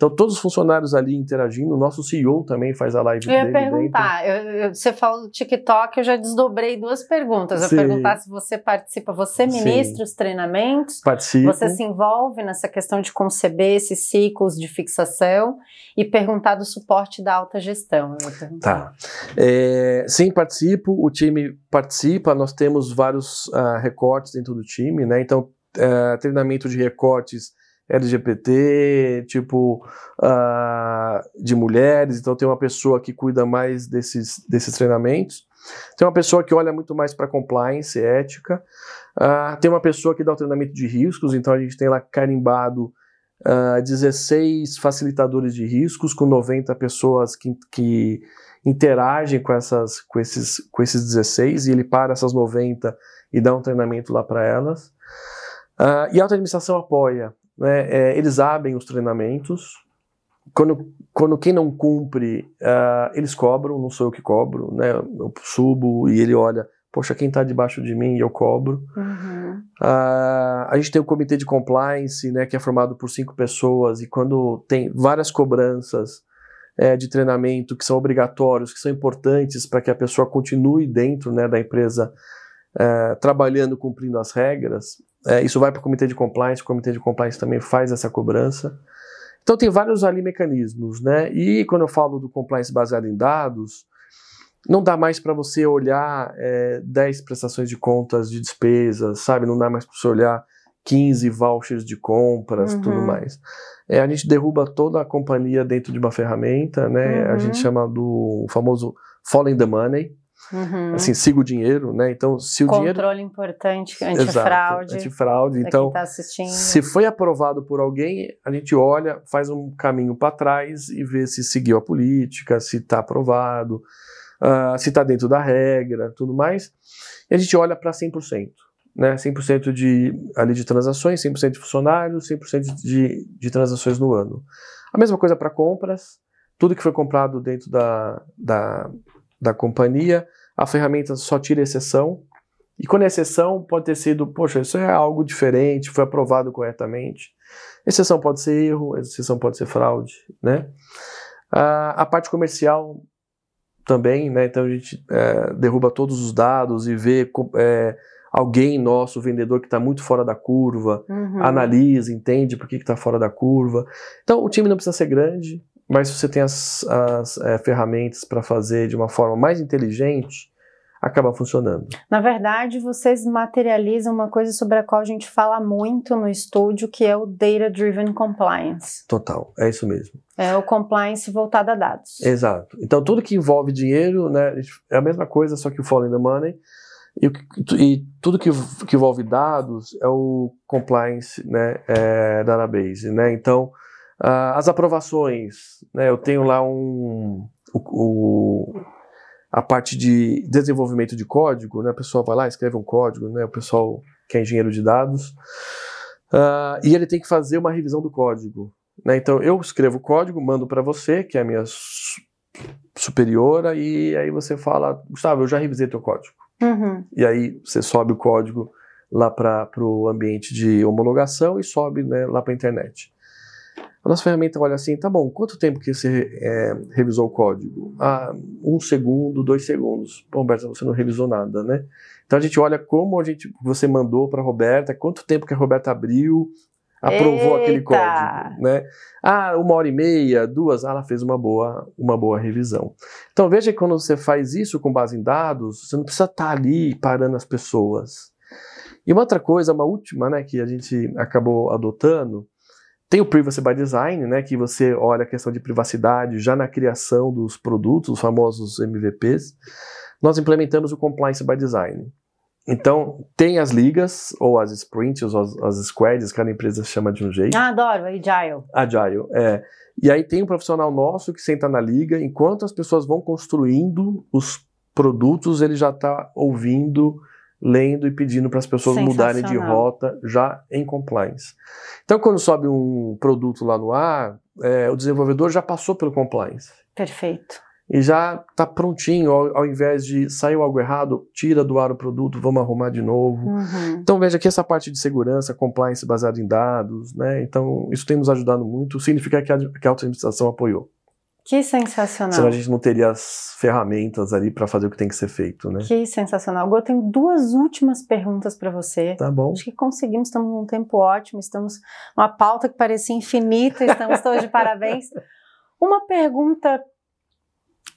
Então, todos os funcionários ali interagindo, o nosso CEO também faz a live Eu ia perguntar, eu, eu, você falou do TikTok, eu já desdobrei duas perguntas. Eu ia perguntar se você participa, você ministra Sim. os treinamentos? Participo. Você se envolve nessa questão de conceber esses ciclos de fixação e perguntar do suporte da alta gestão. Tá. É, sim, participo, o time participa, nós temos vários uh, recortes dentro do time, né? Então, uh, treinamento de recortes LGBT, tipo, uh, de mulheres, então tem uma pessoa que cuida mais desses, desses treinamentos. Tem uma pessoa que olha muito mais para compliance, ética. Uh, tem uma pessoa que dá o treinamento de riscos, então a gente tem lá carimbado uh, ah, 16 facilitadores de riscos, com 90 pessoas que, que interagem com, essas, com, esses, com esses 16, e ele para essas 90 e dá um treinamento lá para elas. Uh, e a alta administração apoia né, é, eles abrem os treinamentos. Quando, quando quem não cumpre, uh, eles cobram, não sou eu que cobro, né? Eu subo e ele olha, poxa, quem está debaixo de mim, eu cobro. Uhum. Uh, a gente tem o comitê de compliance, né, que é formado por cinco pessoas, e quando tem várias cobranças é, de treinamento que são obrigatórios, que são importantes para que a pessoa continue dentro né, da empresa é, trabalhando, cumprindo as regras, é, isso vai para o comitê de compliance, o comitê de compliance também faz essa cobrança. Então tem vários ali mecanismos, né? E quando eu falo do compliance baseado em dados, não dá mais para você olhar é, 10 prestações de contas de despesas, sabe? Não dá mais para você olhar 15 vouchers de compras, uhum. tudo mais. É, a gente derruba toda a companhia dentro de uma ferramenta, né? Uhum. A gente uhum. chama do famoso Falling the Money, Uhum. Assim, siga o dinheiro, né? Então, se o Controle dinheiro. Controle importante, antifraude. antifraude. Então, tá se foi aprovado por alguém, a gente olha, faz um caminho para trás e vê se seguiu a política, se está aprovado, uh, se está dentro da regra, tudo mais. E a gente olha para 100%. Né, 100% de, ali de transações, 100% de funcionários, 100% de, de transações no ano. A mesma coisa para compras, tudo que foi comprado dentro da, da, da companhia, a ferramenta só tira exceção. E quando é exceção, pode ter sido, poxa, isso é algo diferente, foi aprovado corretamente. Exceção pode ser erro, exceção pode ser fraude, né? a parte comercial também, né? Então a gente é, derruba todos os dados e vê é, alguém nosso, vendedor que está muito fora da curva, uhum. analisa, entende por que está fora da curva. Então o time não precisa ser grande, mas se você tem as, as é, ferramentas para fazer de uma forma mais inteligente, acaba funcionando. Na verdade, vocês materializam uma coisa sobre a qual a gente fala muito no estúdio, que é o Data Driven Compliance. Total, é isso mesmo. É o compliance voltado a dados. Exato. Então, tudo que envolve dinheiro, né, é a mesma coisa, só que o Follow the Money. E, e, tudo que, que, envolve dados é o compliance né, é, database. Né? Então, Uh, as aprovações, né, eu tenho lá um, o, o, a parte de desenvolvimento de código, né, a pessoa vai lá, escreve um código, né, o pessoal que é engenheiro de dados, uh, e ele tem que fazer uma revisão do código. Né, então eu escrevo o código, mando para você, que é a minha superiora, e aí você fala, Gustavo, eu já revisei teu código. Uhum. E aí você sobe o código lá para o ambiente de homologação e sobe né, lá para a internet. A nossa ferramenta olha assim, tá bom, quanto tempo que você é, revisou o código? Ah, um segundo, dois segundos. Bom, Roberta, você não revisou nada, né? Então a gente olha como a gente, você mandou para a Roberta, quanto tempo que a Roberta abriu, aprovou Eita. aquele código, né? Ah, uma hora e meia, duas, ah, ela fez uma boa, uma boa revisão. Então veja que quando você faz isso com base em dados, você não precisa estar tá ali parando as pessoas. E uma outra coisa, uma última, né, que a gente acabou adotando, tem o Privacy by Design, né, que você olha a questão de privacidade já na criação dos produtos, os famosos MVPs. Nós implementamos o Compliance by Design. Então, tem as ligas, ou as sprints, ou as, as squads, cada empresa chama de um jeito. Ah, adoro, Agile. Agile, é. E aí tem um profissional nosso que senta na liga, enquanto as pessoas vão construindo os produtos, ele já está ouvindo lendo e pedindo para as pessoas mudarem de rota já em compliance. Então, quando sobe um produto lá no ar, é, o desenvolvedor já passou pelo compliance. Perfeito. e já está prontinho, ao, ao, invés de saiu algo errado, tira do ar o produto, vamos arrumar de novo. Uhum. Então veja que essa parte de segurança, compliance baseada em dados, né? Então isso tem nos ajudado muito, significa que a, que a auto-administração apoiou. Que sensacional. Senão a gente não teria as ferramentas ali para fazer o que tem que ser feito, né? Que sensacional. Eu tenho duas últimas perguntas para você. Tá bom. Acho que conseguimos, estamos num tempo ótimo, estamos numa pauta que parecia infinita, estamos todos de parabéns. Uma pergunta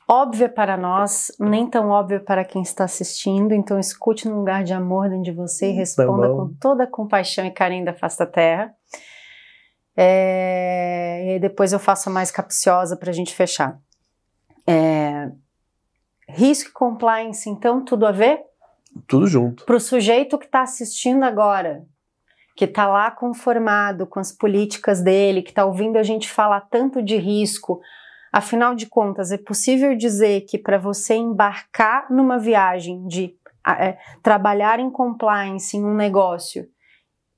óbvia para nós, nem tão óbvia para quem está assistindo, então escute num lugar de amor dentro de você e tá responda tá com toda a compaixão e carinho da face da terra. É, e depois eu faço a mais capciosa para a gente fechar. É, risco e compliance, então, tudo a ver? Tudo junto. Para o sujeito que está assistindo agora, que está lá conformado com as políticas dele, que está ouvindo a gente falar tanto de risco, Afinal de contas, é possível dizer que para você embarcar numa viagem de é, trabalhar em compliance em um negócio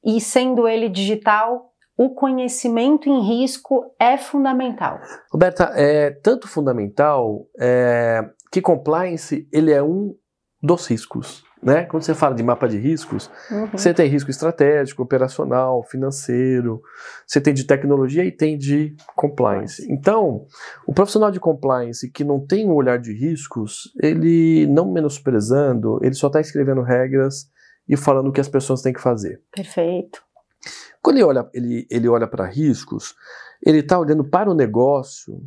e sendo ele digital, o conhecimento em risco é fundamental. Roberta, é tanto fundamental é, que compliance ele é um dos riscos. Né? Quando você fala de mapa de riscos, uhum. você tem risco estratégico, operacional, financeiro, você tem de tecnologia e tem de compliance. Então, o profissional de compliance que não tem um olhar de riscos, ele não menosprezando, ele só está escrevendo regras e falando o que as pessoas têm que fazer. Perfeito. Quando ele olha, ele, ele olha para riscos, ele está olhando para o negócio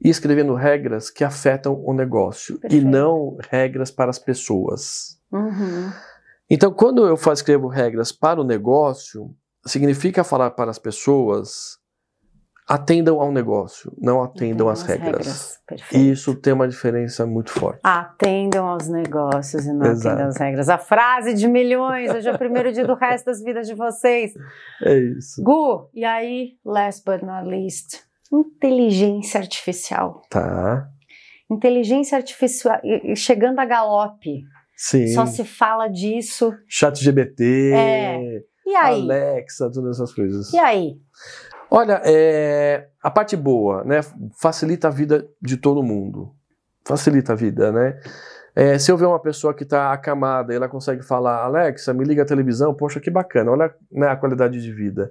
e escrevendo regras que afetam o negócio Perfeito. e não regras para as pessoas. Uhum. Então, quando eu faço, escrevo regras para o negócio, significa falar para as pessoas atendam ao negócio, não atendam às regras. regras. Isso tem uma diferença muito forte. Atendam aos negócios e não Exato. atendam às regras. A frase de milhões, hoje é o primeiro dia do resto das vidas de vocês. É isso. Gu, e aí, last but not least, inteligência artificial. Tá. Inteligência artificial chegando a galope. Sim. Só se fala disso. Chat GBT, é. e aí? Alexa, todas essas coisas. E aí? Olha, é, a parte boa, né? Facilita a vida de todo mundo. Facilita a vida, né? É, se eu ver uma pessoa que está acamada e ela consegue falar, Alexa, me liga a televisão, poxa, que bacana, olha né, a qualidade de vida.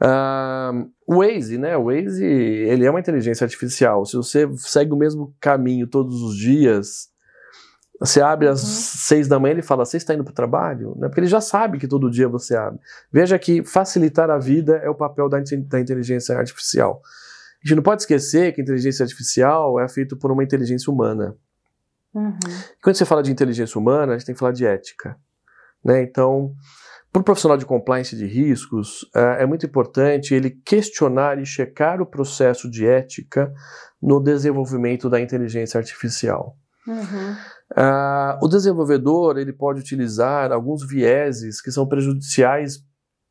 Uh, o Waze, né? O Waze, ele é uma inteligência artificial. Se você segue o mesmo caminho todos os dias, você abre às uhum. seis da manhã, ele fala, você está indo para o trabalho? Né? Porque ele já sabe que todo dia você abre. Veja que facilitar a vida é o papel da, da inteligência artificial. A gente não pode esquecer que a inteligência artificial é feita por uma inteligência humana. Uhum. Quando você fala de inteligência humana, a gente tem que falar de ética. Né? Então, para o profissional de compliance de riscos, é, é muito importante ele questionar e checar o processo de ética no desenvolvimento da inteligência artificial. Uhum. Uh, o desenvolvedor ele pode utilizar alguns vieses que são prejudiciais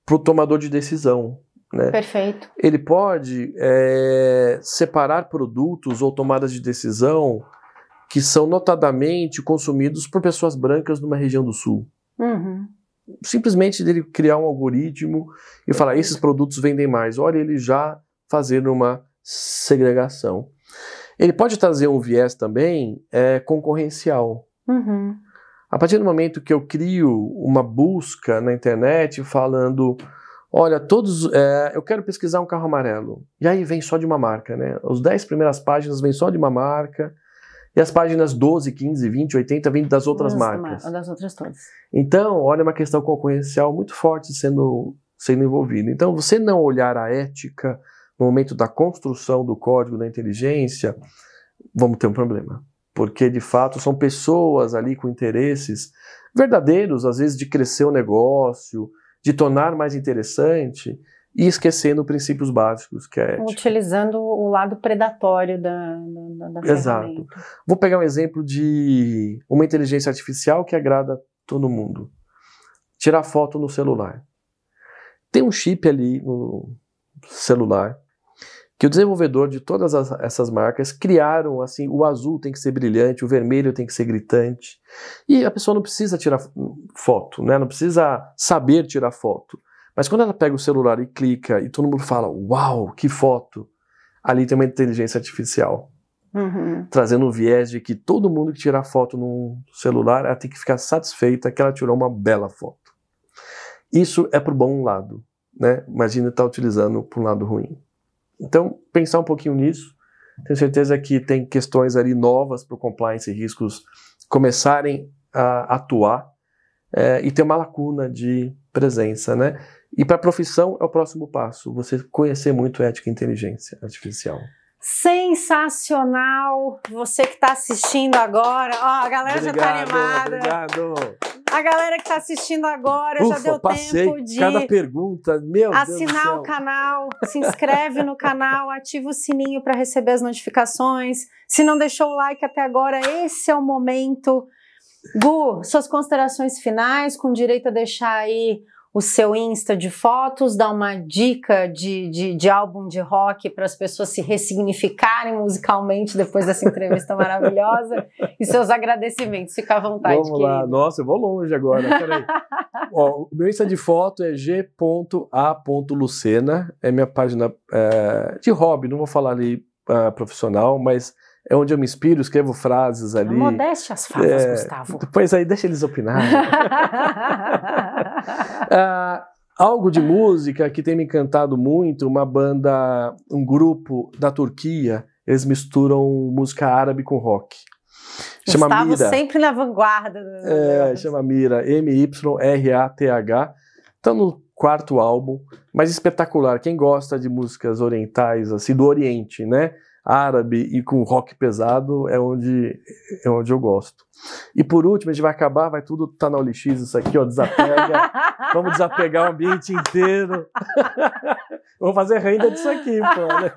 para o tomador de decisão. Né? Perfeito. Ele pode é, separar produtos ou tomadas de decisão que são notadamente consumidos por pessoas brancas numa região do sul. Uhum. Simplesmente dele criar um algoritmo e falar esses produtos vendem mais. Olha, ele já fazer uma segregação. Ele pode trazer um viés também é, concorrencial. Uhum. A partir do momento que eu crio uma busca na internet falando, olha, todos, é, eu quero pesquisar um carro amarelo. E aí vem só de uma marca, né? Os 10 primeiras páginas vêm só de uma marca. E as páginas 12, 15, 20, 80 vêm das outras das marcas. Das outras todas. Então, olha uma questão concorrencial muito forte sendo, sendo envolvida. Então, você não olhar a ética, no momento da construção do código da inteligência, vamos ter um problema. Porque, de fato, são pessoas ali com interesses verdadeiros, às vezes, de crescer o negócio, de tornar mais interessante e esquecendo princípios básicos, que é. Utilizando o lado predatório da, da, da Exato. Vou pegar um exemplo de uma inteligência artificial que agrada todo mundo. Tirar foto no celular. Tem um chip ali no celular que o desenvolvedor de todas as, essas marcas criaram assim, o azul tem que ser brilhante, o vermelho tem que ser gritante. E a pessoa não precisa tirar foto, né? Não precisa saber tirar foto. Mas quando ela pega o celular e clica e todo mundo fala: "Uau, que foto!", ali tem uma inteligência artificial. Uhum. trazendo um viés de que todo mundo que tirar foto num celular ela tem que ficar satisfeita que ela tirou uma bela foto. Isso é para o bom lado, né? Imagina estar utilizando para um lado ruim. Então, pensar um pouquinho nisso. Tenho certeza que tem questões ali novas para o compliance e riscos começarem a atuar é, e ter uma lacuna de presença, né? E para a profissão é o próximo passo, você conhecer muito ética e inteligência artificial. Sensacional! Você que está assistindo agora, ó, a galera obrigado, já está animada. Obrigado. A galera que está assistindo agora Ufa, já deu passei tempo de cada pergunta, meu assinar o canal, se inscreve no canal, ativa o sininho para receber as notificações. Se não deixou o like até agora, esse é o momento. Gu, suas considerações finais, com direito a deixar aí o seu Insta de fotos, dar uma dica de, de, de álbum de rock para as pessoas se ressignificarem musicalmente depois dessa entrevista maravilhosa e seus agradecimentos. Fica à vontade, Vamos lá, querido. nossa, eu vou longe agora, peraí. Ó, o meu Insta de foto é g.a.lucena, é minha página é, de hobby, não vou falar ali ah, profissional, mas é onde eu me inspiro, escrevo frases ali. Modéstia as favas, É, Gustavo. Depois aí, deixa eles opinarem. Ah, algo de música que tem me encantado muito, uma banda, um grupo da Turquia, eles misturam música árabe com rock. Chama Gustavo Mira. sempre na vanguarda. É, chama Mira, M-Y-R-A-T-H. Tá no quarto álbum, mas espetacular. Quem gosta de músicas orientais, assim, do Oriente, né? Árabe e com rock pesado é onde, é onde eu gosto. E por último, a gente vai acabar, vai tudo tá na OLX, isso aqui, ó, desapega. Vamos desapegar o ambiente inteiro. Vamos fazer renda disso aqui, pô. Né?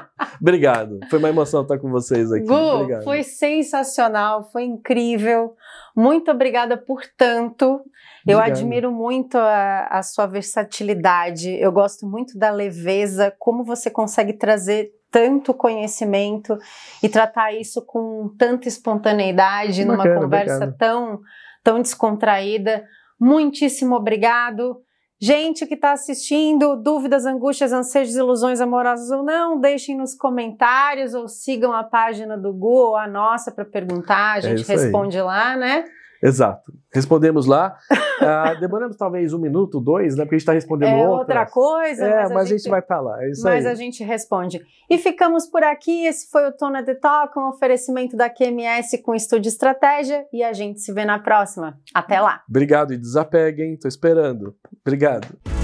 Obrigado. Foi uma emoção estar com vocês aqui. Gu, Obrigado. foi sensacional, foi incrível. Muito obrigada por tanto. Eu admiro muito a, a sua versatilidade. Eu gosto muito da leveza, como você consegue trazer tanto conhecimento e tratar isso com tanta espontaneidade numa Bacana, conversa bacana. tão, tão descontraída. Muitíssimo obrigado. Gente que está assistindo, dúvidas, angústias, anseios, ilusões amorosas ou não, deixem nos comentários ou sigam a página do Gu ou a nossa para perguntar, a gente É isso aí. responde lá, né? Exato. Respondemos lá. Ah, demoramos talvez um minuto, dois, né? Porque a gente está respondendo É outras. outra coisa, É, mas, mas, a gente vai estar lá. É isso mas aí. a gente responde. E ficamos por aqui. Esse foi o Tona The Talk, um oferecimento da QMS com Estúdio Estratégia. E a gente se vê na próxima. Até lá! Obrigado e desapeguem. Tô esperando. Obrigado.